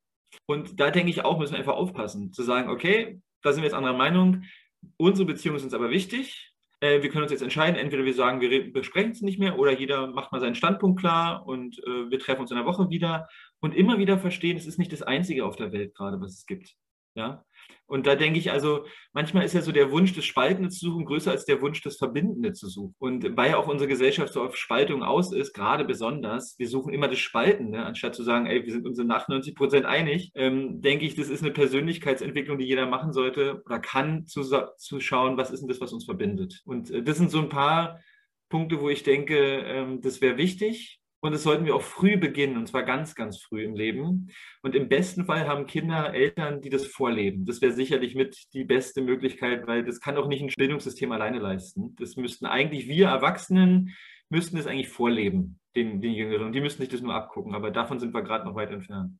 Und da denke ich auch, müssen wir einfach aufpassen, zu sagen, okay, da sind wir jetzt anderer Meinung. Unsere Beziehungen sind aber wichtig. Äh, wir können uns jetzt entscheiden, entweder wir sagen, wir besprechen es nicht mehr oder jeder macht mal seinen Standpunkt klar und äh, wir treffen uns in der Woche wieder und immer wieder verstehen, es ist nicht das Einzige auf der Welt gerade, was es gibt. Ja, und da denke ich also, manchmal ist ja so der Wunsch, das Spaltende zu suchen, größer als der Wunsch, das Verbindende zu suchen. Und weil ja auch unsere Gesellschaft so auf Spaltung aus ist, gerade besonders, wir suchen immer das Spaltende, anstatt zu sagen, ey, wir sind uns in 98 Prozent einig, ähm, denke ich, das ist eine Persönlichkeitsentwicklung, die jeder machen sollte oder kann, zu, zu schauen, was ist denn das, was uns verbindet. Und äh, das sind so ein paar Punkte, wo ich denke, ähm, das wäre wichtig. Und das sollten wir auch früh beginnen, und zwar ganz, ganz früh im Leben. Und im besten Fall haben Kinder Eltern, die das vorleben. Das wäre sicherlich mit die beste Möglichkeit, weil das kann auch nicht ein Bildungssystem alleine leisten. Das müssten eigentlich wir Erwachsenen, müssten das eigentlich vorleben, den, den Jüngeren. Und die müssten sich das nur abgucken. Aber davon sind wir gerade noch weit entfernt.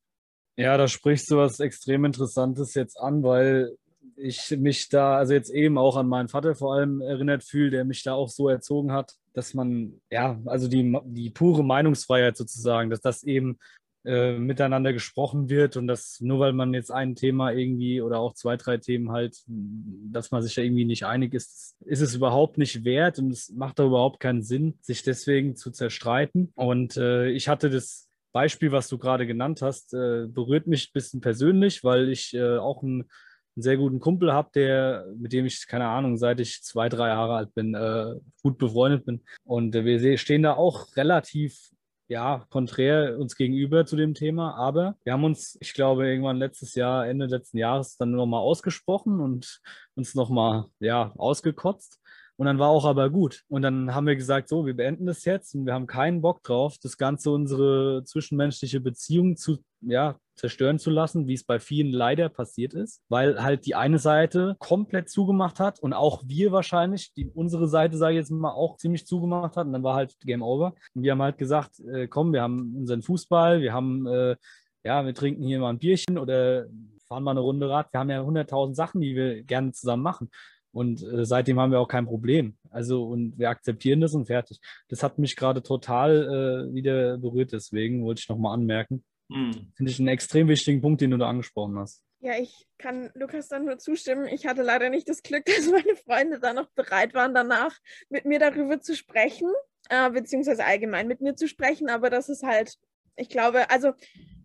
Ja, da sprichst du was extrem Interessantes jetzt an, weil ich mich da, also jetzt eben auch an meinen Vater vor allem erinnert fühle, der mich da auch so erzogen hat, dass man, ja, also die, die pure Meinungsfreiheit sozusagen, dass das eben äh, miteinander gesprochen wird und dass nur weil man jetzt ein Thema irgendwie oder auch zwei, drei Themen halt, dass man sich da irgendwie nicht einig ist, ist es überhaupt nicht wert und es macht da überhaupt keinen Sinn, sich deswegen zu zerstreiten. Und äh, ich hatte das Beispiel, was du gerade genannt hast, äh, berührt mich ein bisschen persönlich, weil ich äh, auch einen, einen, sehr guten Kumpel habe, der, mit dem ich, keine Ahnung, seit ich zwei, drei Jahre alt bin, äh, gut befreundet bin. Und äh, wir stehen da auch relativ ja, konträr uns gegenüber zu dem Thema, aber wir haben uns, ich glaube, irgendwann letztes Jahr, Ende letzten Jahres dann nochmal ausgesprochen und uns nochmal, ja, ausgekotzt. Und dann war auch aber gut. Und dann haben wir gesagt, so, wir beenden das jetzt und wir haben keinen Bock drauf, das Ganze unsere zwischenmenschliche Beziehung zu, ja, zerstören zu lassen, wie es bei vielen leider passiert ist, weil halt die eine Seite komplett zugemacht hat und auch wir wahrscheinlich, die, unsere Seite, sage ich jetzt mal, auch ziemlich zugemacht hat und dann war halt Game Over. Und wir haben halt gesagt, äh, komm, wir haben unseren Fußball, wir haben, äh, ja, wir trinken hier mal ein Bierchen oder fahren mal eine Runde Rad. Wir haben ja hunderttausend Sachen, die wir gerne zusammen machen. Und äh, seitdem haben wir auch kein Problem. Also, und wir akzeptieren das und fertig. Das hat mich gerade total äh, wieder berührt, deswegen wollte ich nochmal anmerken. Mhm. Finde ich einen extrem wichtigen Punkt, den du da angesprochen hast.
Ja, ich kann Lukas dann nur zustimmen. Ich hatte leider nicht das Glück, dass meine Freunde da noch bereit waren, danach mit mir darüber zu sprechen, äh, beziehungsweise allgemein mit mir zu sprechen. Aber das ist halt, ich glaube, also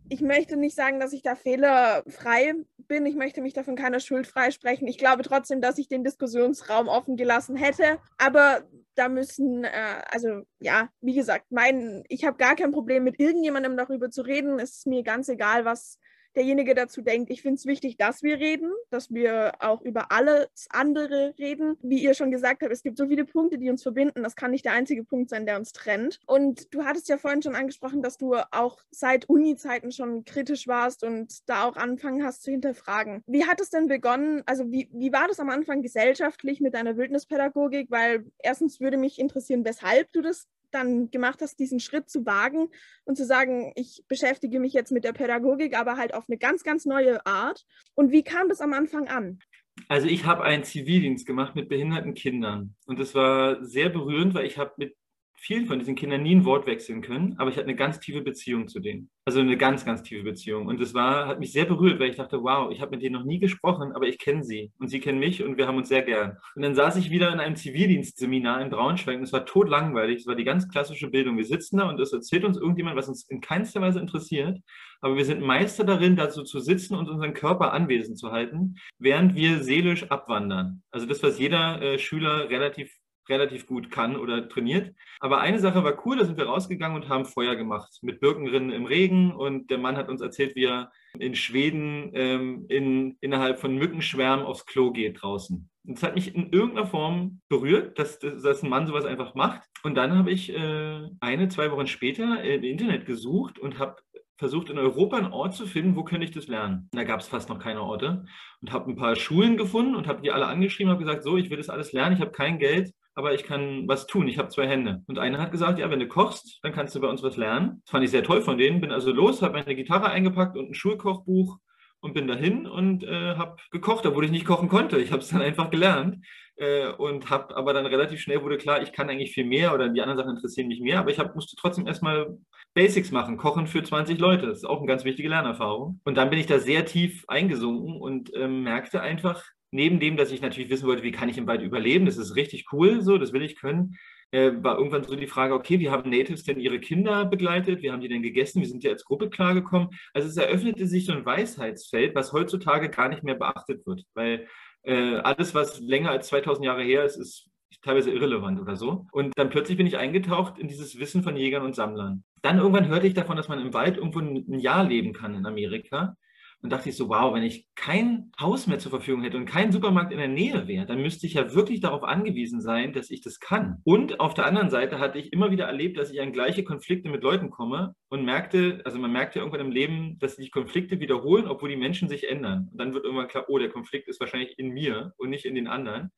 ich möchte nicht sagen, dass ich da fehlerfrei bin. Ich möchte mich davon keiner Schuld freisprechen. Ich glaube trotzdem, dass ich den Diskussionsraum offen gelassen hätte. Aber da müssen, äh, also ja, wie gesagt, mein, ich habe gar kein Problem mit irgendjemandem darüber zu reden. Es ist mir ganz egal, was derjenige dazu denkt, ich finde es wichtig, dass wir reden, dass wir auch über alles andere reden. Wie ihr schon gesagt habt, es gibt so viele Punkte, die uns verbinden. Das kann nicht der einzige Punkt sein, der uns trennt. Und du hattest ja vorhin schon angesprochen, dass du auch seit Uni-Zeiten schon kritisch warst und da auch anfangen hast zu hinterfragen. Wie hat es denn begonnen? Also wie, wie war das am Anfang gesellschaftlich mit deiner Wildnispädagogik? Weil erstens würde mich interessieren, weshalb du das dann gemacht hast, diesen Schritt zu wagen und zu sagen, ich beschäftige mich jetzt mit der Pädagogik, aber halt auf eine ganz, ganz neue Art. Und wie kam das am Anfang an?
Also ich habe einen Zivildienst gemacht mit behinderten Kindern und das war sehr berührend, weil ich habe mit vielen von diesen Kindern nie ein Wort wechseln können, aber ich hatte eine ganz tiefe Beziehung zu denen. Also eine ganz, ganz tiefe Beziehung. Und das war, hat mich sehr berührt, weil ich dachte, wow, ich habe mit denen noch nie gesprochen, aber ich kenne sie und sie kennen mich und wir haben uns sehr gern. Und dann saß ich wieder in einem Zivildienstseminar in Braunschweig und es war totlangweilig. Es war die ganz klassische Bildung. Wir sitzen da und es erzählt uns irgendjemand, was uns in keinster Weise interessiert, aber wir sind Meister darin, dazu zu sitzen und unseren Körper anwesend zu halten, während wir seelisch abwandern. Also das, was jeder äh, Schüler relativ relativ gut kann oder trainiert. Aber eine Sache war cool, da sind wir rausgegangen und haben Feuer gemacht mit Birkenrinnen im Regen und der Mann hat uns erzählt, wie er in Schweden ähm, in, innerhalb von Mückenschwärmen aufs Klo geht draußen. Und das hat mich in irgendeiner Form berührt, dass, dass ein Mann sowas einfach macht. Und dann habe ich äh, eine, zwei Wochen später im Internet gesucht und habe versucht, in Europa einen Ort zu finden, wo könnte ich das lernen. Da gab es fast noch keine Orte und habe ein paar Schulen gefunden und habe die alle angeschrieben, habe gesagt, so, ich will das alles lernen, ich habe kein Geld, aber ich kann was tun. Ich habe zwei Hände. Und einer hat gesagt, ja, wenn du kochst, dann kannst du bei uns was lernen. Das fand ich sehr toll von denen. Bin also los, habe meine Gitarre eingepackt und ein Schulkochbuch und bin dahin und äh, habe gekocht, obwohl ich nicht kochen konnte. Ich habe es dann einfach gelernt äh, und habe aber dann relativ schnell wurde klar, ich kann eigentlich viel mehr oder die anderen Sachen interessieren mich mehr, aber ich hab, musste trotzdem erstmal Basics machen, kochen für 20 Leute. Das ist auch eine ganz wichtige Lernerfahrung. Und dann bin ich da sehr tief eingesunken und äh, merkte einfach, neben dem, dass ich natürlich wissen wollte, wie kann ich im Wald überleben, das ist richtig cool, so, das will ich können, äh, war irgendwann so die Frage, okay, wie haben Natives denn ihre Kinder begleitet? Wie haben die denn gegessen? Wie sind die als Gruppe klargekommen? Also es eröffnete sich so ein Weisheitsfeld, was heutzutage gar nicht mehr beachtet wird, weil äh, alles, was länger als 2000 Jahre her ist, ist teilweise irrelevant oder so. Und dann plötzlich bin ich eingetaucht in dieses Wissen von Jägern und Sammlern. Dann irgendwann hörte ich davon, dass man im Wald irgendwo ein Jahr leben kann in Amerika. Und dachte ich so, wow, wenn ich kein Haus mehr zur Verfügung hätte und kein Supermarkt in der Nähe wäre, dann müsste ich ja wirklich darauf angewiesen sein, dass ich das kann. Und auf der anderen Seite hatte ich immer wieder erlebt, dass ich an gleiche Konflikte mit Leuten komme und merkte, also man merkt ja irgendwann im Leben, dass sich Konflikte wiederholen, obwohl die Menschen sich ändern. Und dann wird irgendwann klar, oh, der Konflikt ist wahrscheinlich in mir und nicht in den anderen.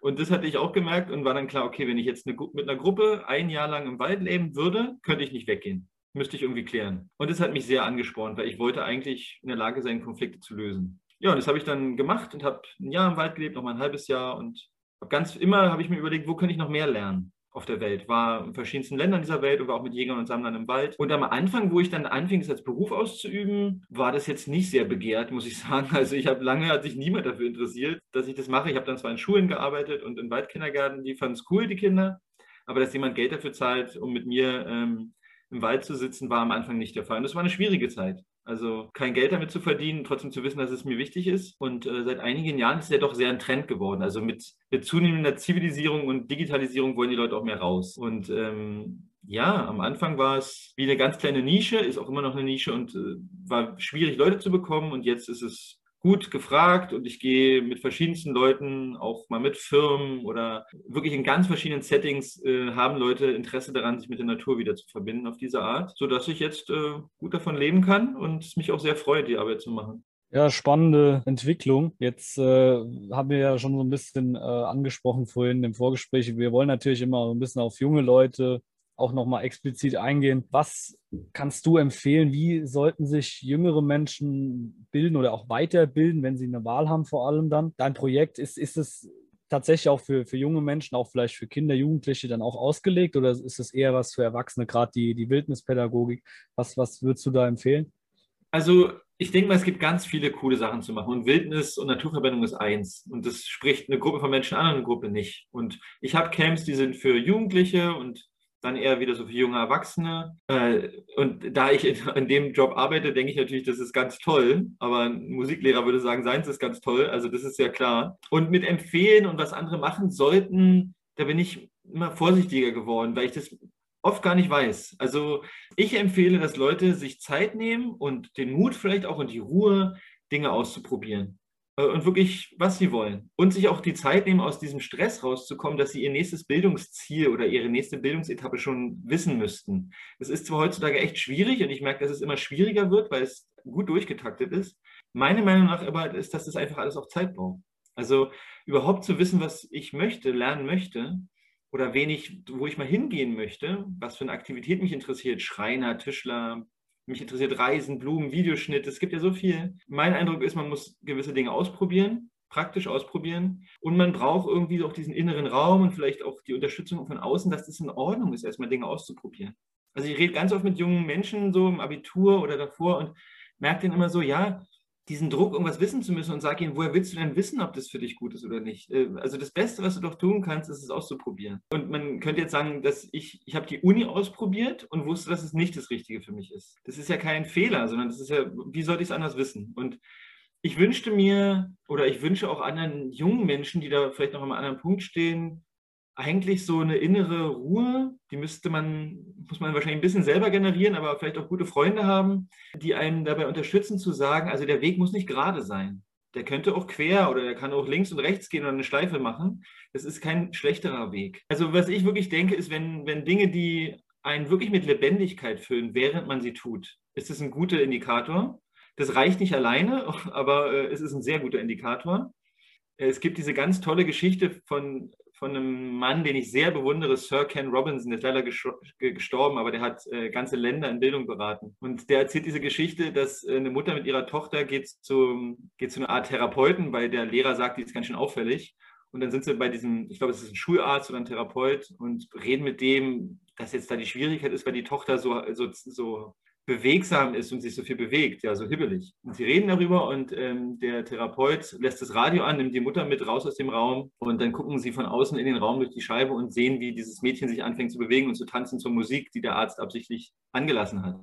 Und das hatte ich auch gemerkt und war dann klar, okay, wenn ich jetzt eine, mit einer Gruppe ein Jahr lang im Wald leben würde, könnte ich nicht weggehen müsste ich irgendwie klären. Und das hat mich sehr angespornt, weil ich wollte eigentlich in der Lage sein, Konflikte zu lösen. Ja, und das habe ich dann gemacht und habe ein Jahr im Wald gelebt, noch mal ein halbes Jahr und ganz immer habe ich mir überlegt, wo könnte ich noch mehr lernen. auf der Welt, war in verschiedensten Ländern dieser Welt und war auch mit Jägern und Sammlern im Wald. Und am Anfang, wo ich dann anfing, es als Beruf auszuüben, war das jetzt nicht sehr begehrt, muss ich sagen. Also ich habe lange, hat sich niemand dafür interessiert, dass ich das mache. Ich habe dann zwar in Schulen gearbeitet und in Waldkindergärten, die fanden es cool, die Kinder, aber dass jemand Geld dafür zahlt, um mit mir ähm, im Wald zu sitzen, war am Anfang nicht der Fall. Und das war eine schwierige Zeit. Also kein Geld damit zu verdienen, trotzdem zu wissen, dass es mir wichtig ist. Und äh, seit einigen Jahren ist ja doch sehr ein Trend geworden. Also mit, mit zunehmender Zivilisierung und Digitalisierung wollen die Leute auch mehr raus. Und ähm, ja, am Anfang war es wie eine ganz kleine Nische, ist auch immer noch eine Nische und äh, war schwierig, Leute zu bekommen. Und jetzt ist es gut gefragt und ich gehe mit verschiedensten Leuten, auch mal mit Firmen oder wirklich in ganz verschiedenen Settings äh, haben Leute Interesse daran, sich mit der Natur wieder zu verbinden auf diese Art, sodass ich jetzt äh, gut davon leben kann und es mich auch sehr freut, die Arbeit zu machen.
Ja, spannende Entwicklung. Jetzt äh, haben wir ja schon so ein bisschen äh, angesprochen vorhin im Vorgespräch. Wir wollen natürlich immer so ein bisschen auf junge Leute auch nochmal explizit eingehen. Was kannst du empfehlen? Wie sollten sich jüngere Menschen bilden oder auch weiterbilden, wenn sie eine Wahl haben, vor allem dann? Dein Projekt, ist, ist es tatsächlich auch für, für junge Menschen, auch vielleicht für Kinder, Jugendliche dann auch ausgelegt oder ist es eher was für Erwachsene, gerade die, die Wildnispädagogik? Was, was würdest du da empfehlen?
Also ich denke mal, es gibt ganz viele coole Sachen zu machen. Und Wildnis und Naturverbindung ist eins. Und das spricht eine Gruppe von Menschen an und eine Gruppe nicht. Und ich habe Camps, die sind für Jugendliche und dann eher wieder so für junge Erwachsene. Äh, und da ich in, dem Job arbeite, denke ich natürlich, das ist ganz toll. Aber ein Musiklehrer würde sagen, seins ist ganz toll. Also das ist ja klar. Und mit empfehlen und was andere machen sollten, da bin ich immer vorsichtiger geworden, weil ich das oft gar nicht weiß. Also ich empfehle, dass Leute sich Zeit nehmen und den Mut vielleicht auch und die Ruhe, Dinge auszuprobieren. Äh, und wirklich, was sie wollen. Und sich auch die Zeit nehmen, aus diesem Stress rauszukommen, dass sie ihr nächstes Bildungsziel oder ihre nächste Bildungsetappe schon wissen müssten. Das ist zwar heutzutage echt schwierig und ich merke, dass es immer schwieriger wird, weil es gut durchgetaktet ist. Meine Meinung nach aber ist, dass das einfach alles auch Zeit braucht. Also überhaupt zu wissen, was ich möchte, lernen möchte oder wen wo ich mal hingehen möchte, was für eine Aktivität mich interessiert, Schreiner, Tischler, mich interessiert Reisen, Blumen, Videoschnitt. Es gibt ja so viel. Mein Eindruck ist, man muss gewisse Dinge ausprobieren, praktisch ausprobieren. Und man braucht irgendwie auch diesen inneren Raum und vielleicht auch die Unterstützung von außen, dass das in Ordnung ist, erstmal Dinge auszuprobieren. Also ich rede ganz oft mit jungen Menschen so im Abitur oder davor und merke dann immer so, ja, diesen Druck, irgendwas wissen zu müssen und sage ihnen, woher willst du denn wissen, ob das für dich gut ist oder nicht? Äh, also das Beste, was du doch tun kannst, ist es auszuprobieren. Und man könnte jetzt sagen, dass ich, ich habe die Uni ausprobiert und wusste, dass es nicht das Richtige für mich ist. Das ist ja kein Fehler, sondern das ist ja, wie sollte ich es anders wissen? Und ich wünschte mir oder ich wünsche auch anderen jungen Menschen, die da vielleicht noch einem anderen Punkt stehen, eigentlich so eine innere Ruhe, die müsste man, muss man wahrscheinlich ein bisschen selber generieren, aber vielleicht auch gute Freunde haben, die einen dabei unterstützen zu sagen, also der Weg muss nicht gerade sein. Der könnte auch quer oder der kann auch links und rechts gehen oder eine Schleife machen. Das ist kein schlechterer Weg. Also was ich wirklich denke, ist, wenn, wenn Dinge, die einen wirklich mit Lebendigkeit füllen, während man sie tut, ist es ein guter Indikator. Das reicht nicht alleine, aber äh, es ist ein sehr guter Indikator. Es gibt diese ganz tolle Geschichte von von einem Mann, den ich sehr bewundere, Sir Ken Robinson, der ist leider gestorben, aber der hat äh, ganze Länder in Bildung beraten. Und der erzählt diese Geschichte, dass äh, eine Mutter mit ihrer Tochter geht zu, geht zu einer Art Therapeuten, weil der Lehrer sagt, die ist ganz schön auffällig. Und dann sind sie bei diesem, ich glaube, es ist ein Schularzt oder ein Therapeut und reden mit dem, dass jetzt da die Schwierigkeit ist, weil die Tochter so, so, so bewegsam ist und sich so viel bewegt, ja, so hibbelig. Und sie reden darüber und ähm, der Therapeut lässt das Radio an, nimmt die Mutter mit raus aus dem Raum und dann gucken sie von außen in den Raum durch die Scheibe und sehen, wie dieses Mädchen sich anfängt zu bewegen und zu tanzen zur Musik, die der Arzt absichtlich angelassen hat.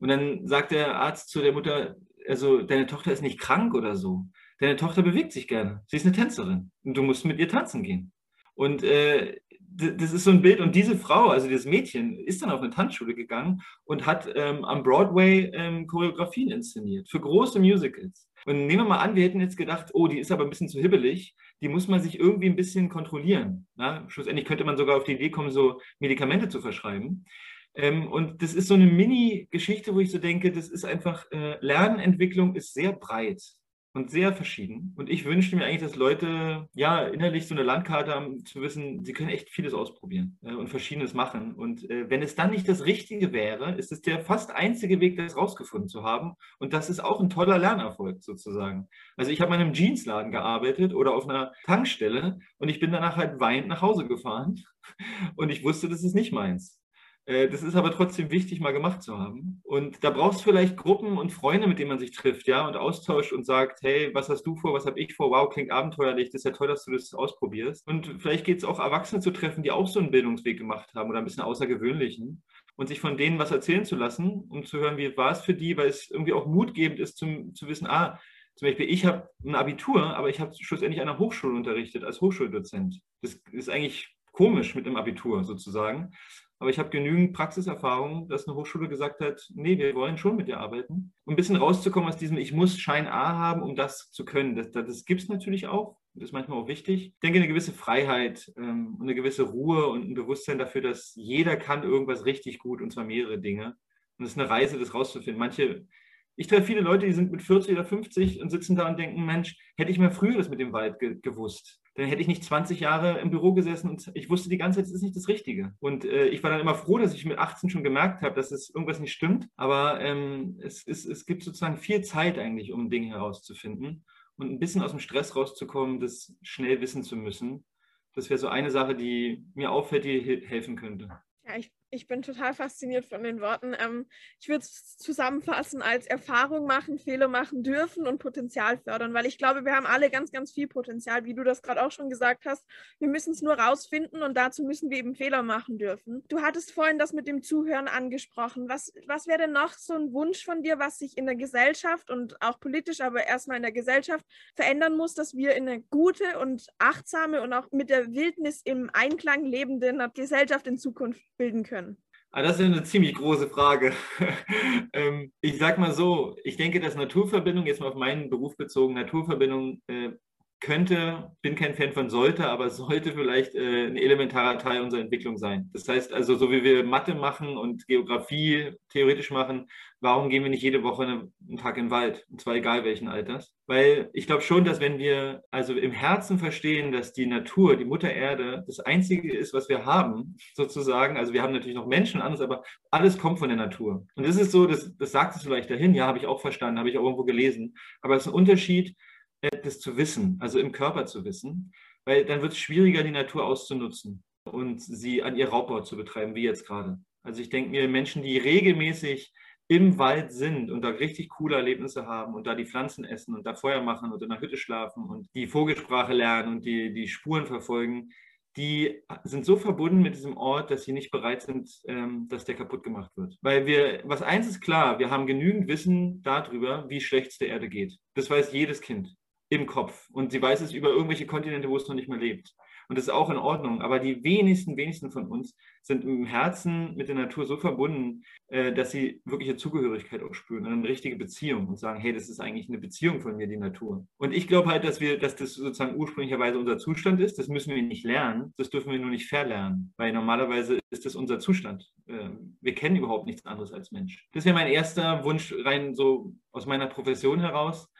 Und dann sagt der Arzt zu der Mutter, also deine Tochter ist nicht krank oder so. Deine Tochter bewegt sich gerne. Sie ist eine Tänzerin und du musst mit ihr tanzen gehen. Und äh, das ist so ein Bild. Und diese Frau, also dieses Mädchen, ist dann auf eine Tanzschule gegangen und hat ähm, am Broadway ähm, Choreografien inszeniert für große Musicals. Und nehmen wir mal an, wir hätten jetzt gedacht, oh, die ist aber ein bisschen zu hibbelig, die muss man sich irgendwie ein bisschen kontrollieren. Na? Schlussendlich könnte man sogar auf die Idee kommen, so Medikamente zu verschreiben. Ähm, und das ist so eine Mini-Geschichte, wo ich so denke, das ist einfach, äh, Lernentwicklung ist sehr breit. Und sehr verschieden. Und ich wünschte mir eigentlich, dass Leute ja innerlich so eine Landkarte haben, zu wissen, sie können echt vieles ausprobieren äh, und Verschiedenes machen. Und äh, wenn es dann nicht das Richtige wäre, ist es der fast einzige Weg, das rausgefunden zu haben. Und das ist auch ein toller Lernerfolg sozusagen. Also ich habe in einem Jeansladen gearbeitet oder auf einer Tankstelle und ich bin danach halt weinend nach Hause gefahren und ich wusste, das ist nicht meins. Äh, das ist aber trotzdem wichtig, mal gemacht zu haben. Und da brauchst du vielleicht Gruppen und Freunde, mit denen man sich trifft, ja, und austauscht und sagt, hey, was hast du vor, was habe ich vor? Wow, klingt abenteuerlich, das ist ja toll, dass du das ausprobierst. Und vielleicht geht es auch Erwachsene zu treffen, die auch so einen Bildungsweg gemacht haben oder ein bisschen außergewöhnlichen und sich von denen was erzählen zu lassen, um zu hören, wie war es für die, weil es irgendwie auch mutgebend ist, zum, zu wissen, ah, zum Beispiel, ich habe ein Abitur, aber ich habe schlussendlich an einer Hochschule unterrichtet als Hochschuldozent. Das ist eigentlich komisch mit einem Abitur sozusagen. Aber ich habe genügend Praxiserfahrung, dass eine Hochschule gesagt hat, nee, wir wollen schon mit dir arbeiten. Um ein bisschen rauszukommen aus diesem, ich muss Schein A haben, um das zu können. Das, das, gibt es natürlich auch. Das ist manchmal auch wichtig. Ich denke, eine gewisse Freiheit ähm, und eine gewisse Ruhe und ein Bewusstsein dafür, dass jeder kann irgendwas richtig gut, und zwar mehrere Dinge. Und es ist eine Reise, das rauszufinden. Manche ich treffe viele Leute, die sind mit 40 oder 50 und sitzen da und denken, Mensch, hätte ich mal früher das mit dem Wald ge gewusst, dann hätte ich nicht 20 Jahre im Büro gesessen und ich wusste die ganze Zeit, das ist nicht das Richtige. Und äh, ich war dann immer froh, dass ich mit 18 schon gemerkt habe, dass es irgendwas nicht stimmt. Aber ähm, es, es, es gibt sozusagen viel Zeit eigentlich, um Dinge herauszufinden und ein bisschen aus dem Stress rauszukommen, das schnell wissen zu müssen. Das wäre so eine Sache, die mir auffällt, die helfen könnte.
Ja, ich ich bin total fasziniert von den Worten. Ähm, ich würde es zusammenfassen als Erfahrung machen, Fehler machen dürfen und Potenzial fördern, weil ich glaube, wir haben alle ganz, ganz viel Potenzial, wie du das gerade auch schon gesagt hast. Wir müssen es nur rausfinden und dazu müssen wir eben Fehler machen dürfen. Du hattest vorhin das mit dem Zuhören angesprochen. Was, was wäre denn noch so ein Wunsch von dir, was sich in der Gesellschaft und auch politisch, aber erstmal in der Gesellschaft verändern muss, dass wir in eine gute und achtsame und auch mit der Wildnis im Einklang lebende Gesellschaft in Zukunft bilden können?
Ah, das ist eine ziemlich große Frage. Ähm, ich sage mal so, ich denke, dass Naturverbindung, jetzt mal auf meinen Beruf bezogen, Naturverbindung äh, könnte, bin kein Fan von sollte, aber sollte vielleicht äh, ein elementarer Teil unserer Entwicklung sein. Das heißt also, so wie wir Mathe machen und Geografie theoretisch machen, warum gehen wir nicht jede Woche einen Tag in den Wald? Und zwar egal welchen Alters. Weil ich glaube schon, dass wenn wir also im Herzen verstehen, dass die Natur, die Mutter Erde, das Einzige ist, was wir haben, sozusagen, also wir haben natürlich noch Menschen und aber alles kommt von der Natur. Und das ist so, das, das sagt es vielleicht dahin, ja, habe ich auch verstanden, habe ich auch irgendwo gelesen. Aber es ist ein Unterschied, das zu wissen, also im Körper zu wissen, weil dann wird es schwieriger, die Natur auszunutzen und sie an ihr Raubbau zu betreiben, wie jetzt gerade. Also ich denke mir, Menschen, die regelmäßig im Wald sind und da richtig coole Erlebnisse haben und da die Pflanzen essen und da Feuer machen und in der Hütte schlafen und die Vogelsprache lernen und die, die Spuren verfolgen, die sind so verbunden mit diesem Ort, dass sie nicht bereit sind, ähm, dass der kaputt gemacht wird. Weil wir, was eins ist klar, wir haben genügend Wissen darüber, wie schlecht es der Erde geht. Das weiß jedes Kind im Kopf. Und sie weiß es über irgendwelche Kontinente, wo es noch nicht mehr lebt. Und das ist auch in Ordnung. Aber die wenigsten, wenigsten von uns sind im Herzen mit der Natur so verbunden, äh, dass sie wirkliche Zugehörigkeit auch spüren und eine richtige Beziehung und sagen, hey, das ist eigentlich eine Beziehung von mir, die Natur. Und ich glaube halt, dass wir, dass das sozusagen ursprünglicherweise unser Zustand ist. Das müssen wir nicht lernen. Das dürfen wir nur nicht verlernen. Weil normalerweise ist das unser Zustand. Äh, wir kennen überhaupt nichts anderes als Mensch. Das wäre mein erster Wunsch rein so aus meiner Profession heraus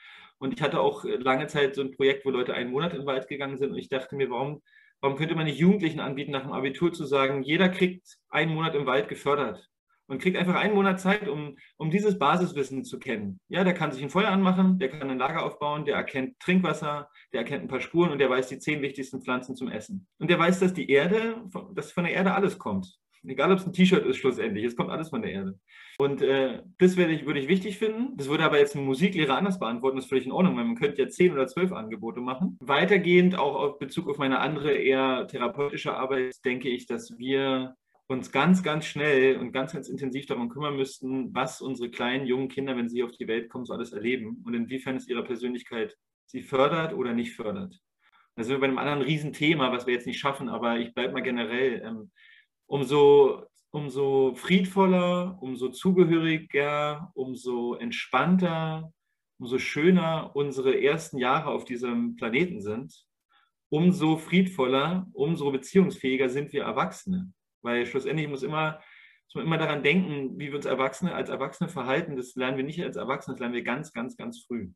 und ich hatte auch lange Zeit so ein Projekt, wo Leute einen Monat in den Wald gegangen sind. Und ich dachte mir, warum, warum könnte man nicht Jugendlichen anbieten, nach dem Abitur zu sagen, jeder kriegt einen Monat im Wald gefördert und kriegt einfach einen Monat Zeit, um, um dieses Basiswissen zu kennen. Ja, der kann sich ein Feuer anmachen, der kann ein Lager aufbauen, der erkennt Trinkwasser, der erkennt ein paar Spuren und der weiß die zehn wichtigsten Pflanzen zum Essen. Und der weiß, dass die Erde, dass von der Erde alles kommt. Egal, ob es ein T-Shirt ist, schlussendlich. Es kommt alles von der Erde. Und äh, das würde ich, würde ich wichtig finden. Das würde aber jetzt ein Musiklehrer anders beantworten. Das ist völlig in Ordnung, weil man könnte ja zehn oder zwölf Angebote machen. Weitergehend, auch auf Bezug auf meine andere, eher therapeutische Arbeit, denke ich, dass wir uns ganz, ganz schnell und ganz, ganz intensiv darum kümmern müssten, was unsere kleinen, jungen Kinder, wenn sie auf die Welt kommen, so alles erleben und inwiefern es ihre Persönlichkeit sie fördert oder nicht fördert. Da sind wir bei einem anderen Riesenthema, was wir jetzt nicht schaffen, aber ich bleibe mal generell. Ähm, umso, umso friedvoller, umso zugehöriger, umso entspannter, umso schöner unsere ersten Jahre auf diesem Planeten sind, umso friedvoller, umso beziehungsfähiger sind wir Erwachsene. Weil schlussendlich muss, immer, muss man immer daran denken, wie wir uns Erwachsene als Erwachsene verhalten. Das lernen wir nicht als Erwachsene, das lernen wir ganz, ganz, ganz früh.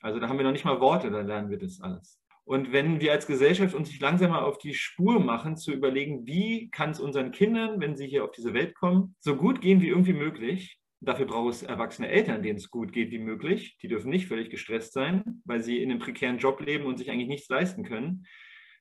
Also da haben wir noch nicht mal Worte, da lernen wir das alles. Und wenn wir als Gesellschaft uns nicht langsam mal auf die Spur machen, zu überlegen, wie kann es unseren Kindern, wenn sie hier auf diese Welt kommen, so gut gehen wie irgendwie möglich, Dafür braucht es erwachsene Eltern, denen es gut geht wie möglich. Die dürfen nicht völlig gestresst sein, weil sie in einem prekären Job leben und sich eigentlich nichts leisten können.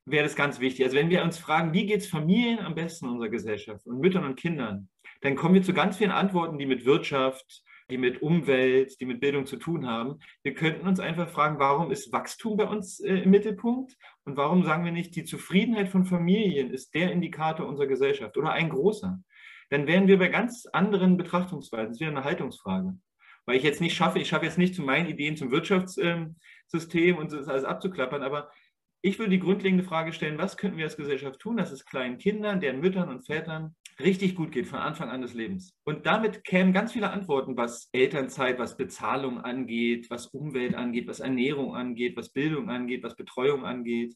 Wäre das ganz wichtig. Also wenn wir uns fragen, wie geht es Familien am besten in unserer Gesellschaft und Müttern und Kindern, dann kommen wir zu ganz vielen Antworten, die mit Wirtschaft, die mit Umwelt, die mit Bildung zu tun haben. Wir könnten uns einfach fragen, warum ist Wachstum bei uns äh, im Mittelpunkt und warum sagen wir nicht, die Zufriedenheit von Familien ist der Indikator unserer Gesellschaft oder ein großer dann wären wir bei ganz anderen Betrachtungsweisen. Das wäre eine Haltungsfrage. Weil ich jetzt nicht schaffe, ich schaffe jetzt nicht zu meinen Ideen zum Wirtschaftssystem und das alles abzuklappern, aber ich würde die grundlegende Frage stellen, was könnten wir als Gesellschaft tun, dass es kleinen Kindern, deren Müttern und Vätern richtig gut geht von Anfang an des Lebens. Und damit kämen ganz viele Antworten, was Elternzeit, was Bezahlung angeht, was Umwelt angeht, was Ernährung angeht, was Bildung angeht, was Betreuung angeht.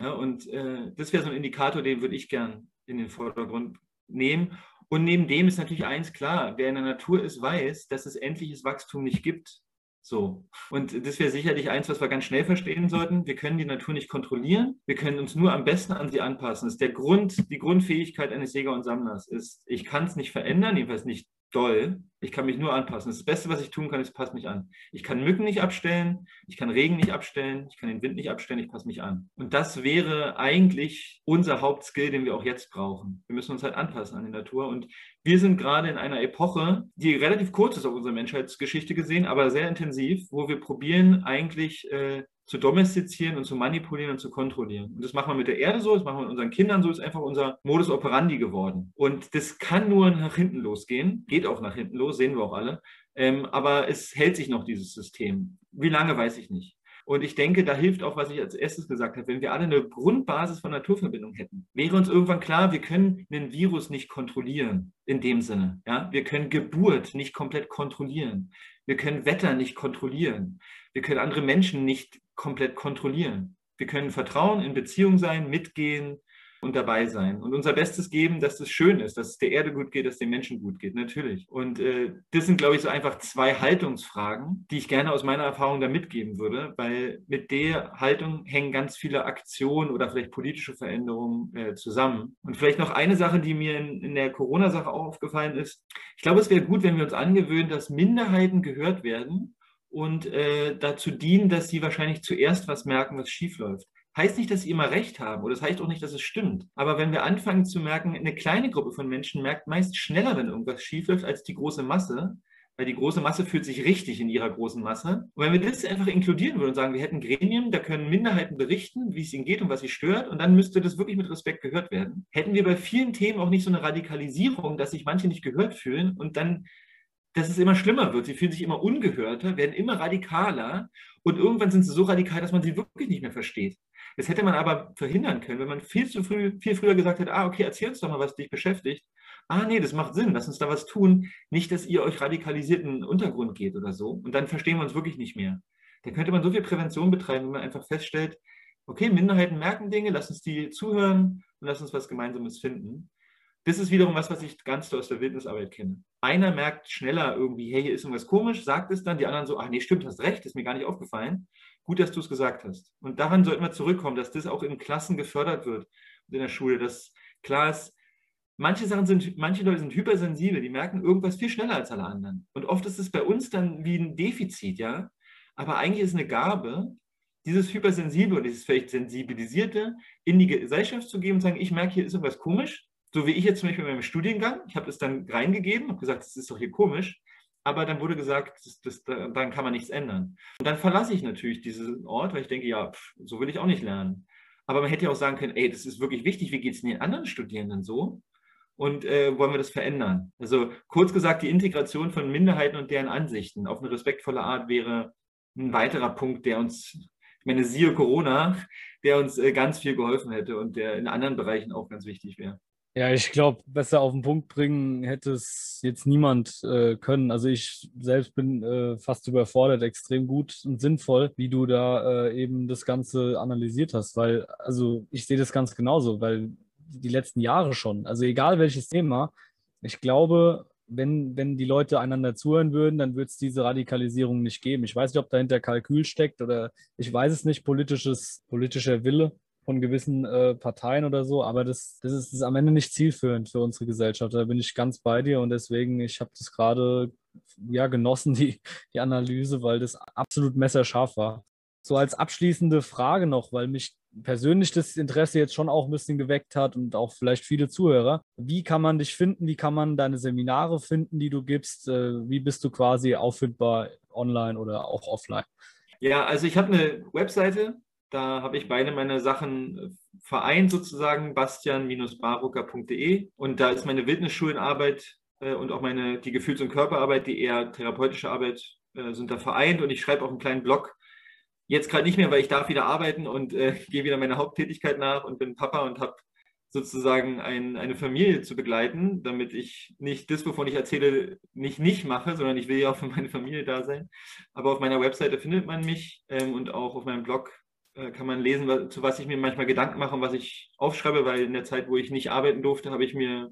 Ja, und äh, das wäre so ein Indikator, den würde ich gern in den Vordergrund nehmen. Und neben dem ist natürlich eins klar, wer in der Natur ist, weiß, dass es endliches Wachstum nicht gibt. So. Und das wäre sicherlich eins, was wir ganz schnell verstehen sollten. Wir können die Natur nicht kontrollieren. Wir können uns nur am besten an sie anpassen. Das ist der Grund, die Grundfähigkeit eines Jäger und Sammlers ist, ich kann es nicht verändern, jedenfalls nicht doll. Ich kann mich nur anpassen. Das Beste, was ich tun kann, ist, passe mich an. Ich kann Mücken nicht abstellen, ich kann Regen nicht abstellen, ich kann den Wind nicht abstellen, ich passe mich an. Und das wäre eigentlich unser Hauptskill, den wir auch jetzt brauchen. Wir müssen uns halt anpassen an die Natur. Und wir sind gerade in einer Epoche, die relativ kurz ist auf unserer Menschheitsgeschichte gesehen, aber sehr intensiv, wo wir probieren, eigentlich äh, zu domestizieren und zu manipulieren und zu kontrollieren. Und das machen wir mit der Erde so, das machen wir mit unseren Kindern so, ist einfach unser Modus operandi geworden. Und das kann nur nach hinten losgehen, geht auch nach hinten los, sehen wir auch alle. Ähm, aber es hält sich noch dieses System. Wie lange, weiß ich nicht. Und ich denke, da hilft auch, was ich als erstes gesagt habe, wenn wir alle eine Grundbasis von Naturverbindung hätten, wäre uns irgendwann klar, wir können einen Virus nicht kontrollieren in dem Sinne. Ja? Wir können Geburt nicht komplett kontrollieren. Wir können Wetter nicht kontrollieren. Wir können andere Menschen nicht komplett kontrollieren. Wir können Vertrauen in Beziehung sein, mitgehen und dabei sein und unser Bestes geben, dass es schön ist, dass es der Erde gut geht, dass es den Menschen gut geht, natürlich. Und äh, das sind, glaube ich, so einfach zwei Haltungsfragen, die ich gerne aus meiner Erfahrung da mitgeben würde, weil mit der Haltung hängen ganz viele Aktionen oder vielleicht politische Veränderungen äh, zusammen. Und vielleicht noch eine Sache, die mir in, in der Corona-Sache auch aufgefallen ist. Ich glaube, es wäre gut, wenn wir uns angewöhnen, dass Minderheiten gehört werden und äh, dazu dienen, dass sie wahrscheinlich zuerst was merken, was schiefläuft. Heißt nicht, dass sie immer recht haben oder das heißt auch nicht, dass es stimmt. Aber wenn wir anfangen zu merken, eine kleine Gruppe von Menschen merkt meist schneller, wenn irgendwas schiefläuft, als die große Masse, weil die große Masse fühlt sich richtig in ihrer großen Masse. Und wenn wir das einfach inkludieren würden und sagen, wir hätten Gremien, da können Minderheiten berichten, wie es ihnen geht und was sie stört, und dann müsste das wirklich mit Respekt gehört werden, hätten wir bei vielen Themen auch nicht so eine Radikalisierung, dass sich manche nicht gehört fühlen und dann dass es immer schlimmer wird. Sie fühlen sich immer ungehörter, werden immer radikaler und irgendwann sind sie so radikal, dass man sie wirklich nicht mehr versteht. Das hätte man aber verhindern können, wenn man viel zu früh, viel früher gesagt hätte, ah, okay, erzähl uns doch mal, was dich beschäftigt. Ah, nee, das macht Sinn, lass uns da was tun. Nicht, dass ihr euch radikalisierten Untergrund geht oder so. Und dann verstehen wir uns wirklich nicht mehr. Da könnte man so viel Prävention betreiben, wenn man einfach feststellt, okay, Minderheiten merken Dinge, lass uns die zuhören und lass uns was Gemeinsames finden. Das ist wiederum was, was ich ganz aus der Wildnisarbeit kenne. Einer merkt schneller irgendwie, hey, hier ist irgendwas komisch, sagt es dann, die anderen so, ach nee, stimmt, hast recht, ist mir gar nicht aufgefallen. Gut, dass du es gesagt hast. Und daran sollten wir zurückkommen, dass das auch in Klassen gefördert wird in der Schule, dass klar ist, manche Sachen sind, manche Leute sind hypersensibel, die merken irgendwas viel schneller als alle anderen. Und oft ist es bei uns dann wie ein Defizit, ja. Aber eigentlich ist eine Gabe, dieses Hypersensible und dieses vielleicht Sensibilisierte in die Gesellschaft zu geben und sagen, ich merke, hier ist irgendwas komisch, so wie ich jetzt zum Beispiel bei meinem Studiengang, ich habe das dann reingegeben, habe gesagt, das ist doch hier komisch, aber dann wurde gesagt, das, das, dann kann man nichts ändern. Und dann verlasse ich natürlich diesen Ort, weil ich denke, ja, pff, so will ich auch nicht lernen. Aber man hätte ja auch sagen können, ey, das ist wirklich wichtig, wie geht es den anderen Studierenden so? Und äh, wollen wir das verändern? Also kurz gesagt, die Integration von Minderheiten und deren Ansichten auf eine respektvolle Art wäre ein weiterer Punkt, der uns, ich meine, siehe Corona, der uns äh, ganz viel geholfen hätte und der in anderen Bereichen auch ganz wichtig wäre.
Ja, ich glaube, besser auf den Punkt bringen hätte es jetzt niemand äh, können. Also ich selbst bin äh, fast überfordert, extrem gut und sinnvoll, wie du da äh, eben das Ganze analysiert hast, weil, also ich sehe das ganz genauso, weil die letzten Jahre schon, also egal welches Thema, ich glaube, wenn, wenn die Leute einander zuhören würden, dann würde es diese Radikalisierung nicht geben. Ich weiß nicht, ob dahinter Kalkül steckt oder ich weiß es nicht, politisches, politischer Wille von gewissen äh, Parteien oder so, aber das, das, ist, das ist am Ende nicht zielführend für unsere Gesellschaft. Da bin ich ganz bei dir und deswegen, ich habe das gerade ja genossen, die, die Analyse, weil das absolut messerscharf war. So als abschließende Frage noch, weil mich persönlich das Interesse jetzt schon auch ein bisschen geweckt hat und auch vielleicht viele Zuhörer. Wie kann man dich finden? Wie kann man deine Seminare finden, die du gibst? Äh, wie bist du quasi auffindbar online oder auch offline?
Ja, also ich habe eine Webseite, da habe ich beide meine Sachen vereint sozusagen, bastian-barucker.de und da ist meine Wildnisschulenarbeit äh, und auch meine die Gefühls- und Körperarbeit, die eher therapeutische Arbeit äh, sind da vereint. Und ich schreibe auch einen kleinen Blog. Jetzt gerade nicht mehr, weil ich darf wieder arbeiten und äh, gehe wieder meiner Haupttätigkeit nach und bin Papa und habe sozusagen ein, eine Familie zu begleiten, damit ich nicht das, wovon ich erzähle, nicht nicht mache, sondern ich will ja auch für meine Familie da sein. Aber auf meiner Webseite findet man mich ähm, und auch auf meinem Blog äh, kann man lesen, zu was ich mir manchmal Gedanken mache und was ich aufschreibe, weil in der Zeit, wo ich nicht arbeiten durfte, habe ich mir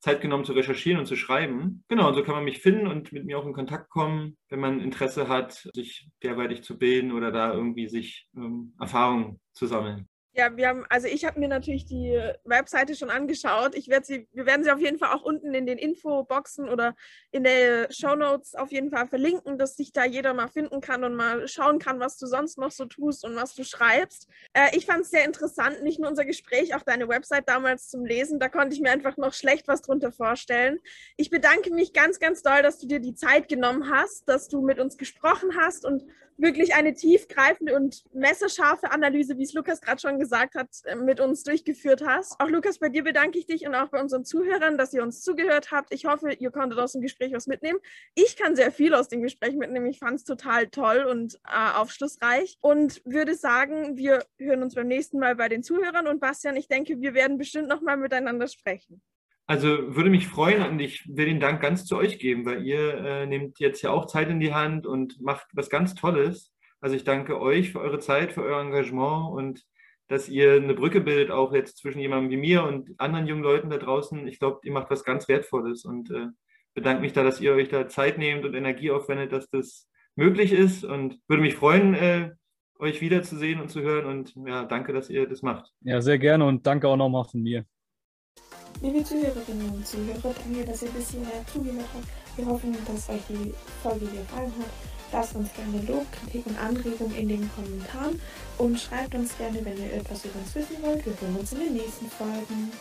Zeit genommen zu recherchieren und zu schreiben. Genau, und so kann man mich finden und mit mir auch in Kontakt kommen, wenn man Interesse hat, sich derweitig zu bilden oder da irgendwie sich ähm, Erfahrungen zu sammeln.
Ja, wir haben, also ich habe mir natürlich die Webseite schon angeschaut. Ich werde sie, wir werden sie auf jeden Fall auch unten in den Infoboxen oder in der Show Notes auf jeden Fall verlinken, dass sich da jeder mal finden kann und mal schauen kann, was du sonst noch so tust und was du schreibst. Äh, ich fand es sehr interessant, nicht nur unser Gespräch, auch deine Website damals zum Lesen. Da konnte ich mir einfach noch schlecht was drunter vorstellen. Ich bedanke mich ganz, ganz doll, dass du dir die Zeit genommen hast, dass du mit uns gesprochen hast und wirklich eine tiefgreifende und messerscharfe Analyse, wie es Lukas gerade schon gesagt hat, äh, mit uns durchgeführt hast. Auch Lukas, bei dir bedanke ich dich und auch bei unseren Zuhörern, dass ihr uns zugehört habt. Ich hoffe, ihr konntet aus dem Gespräch was mitnehmen. Ich kann sehr viel aus dem Gespräch mitnehmen. Ich fand es total toll und äh, aufschlussreich und würde sagen, wir hören uns beim nächsten Mal bei den Zuhörern und Bastian, ich denke, wir werden bestimmt noch mal miteinander sprechen.
Also würde mich freuen und ich will den Dank ganz zu euch geben, weil ihr äh, nehmt jetzt ja auch Zeit in die Hand und macht was ganz Tolles. Also ich danke euch für eure Zeit, für euer Engagement und dass ihr eine Brücke bildet, auch jetzt zwischen jemandem wie mir und anderen jungen Leuten da draußen. Ich glaube, ihr macht was ganz Wertvolles und äh, bedanke mich da, dass ihr euch da Zeit nehmt und Energie aufwendet, dass das möglich ist und würde mich freuen, äh, euch wiederzusehen und zu hören und ja, danke, dass ihr das macht.
Ja, sehr gerne und danke auch nochmal von mir.
Liebe Zuhörerinnen und Zuhörer, danke, dass ihr bis hierher zugehört habt. Wir hoffen, dass euch die Folge gefallen hat. Lasst uns gerne Lob, Kritik und Anregungen in den Kommentaren und schreibt uns gerne, wenn ihr etwas über uns wissen wollt. Wir hören uns in den nächsten Folgen.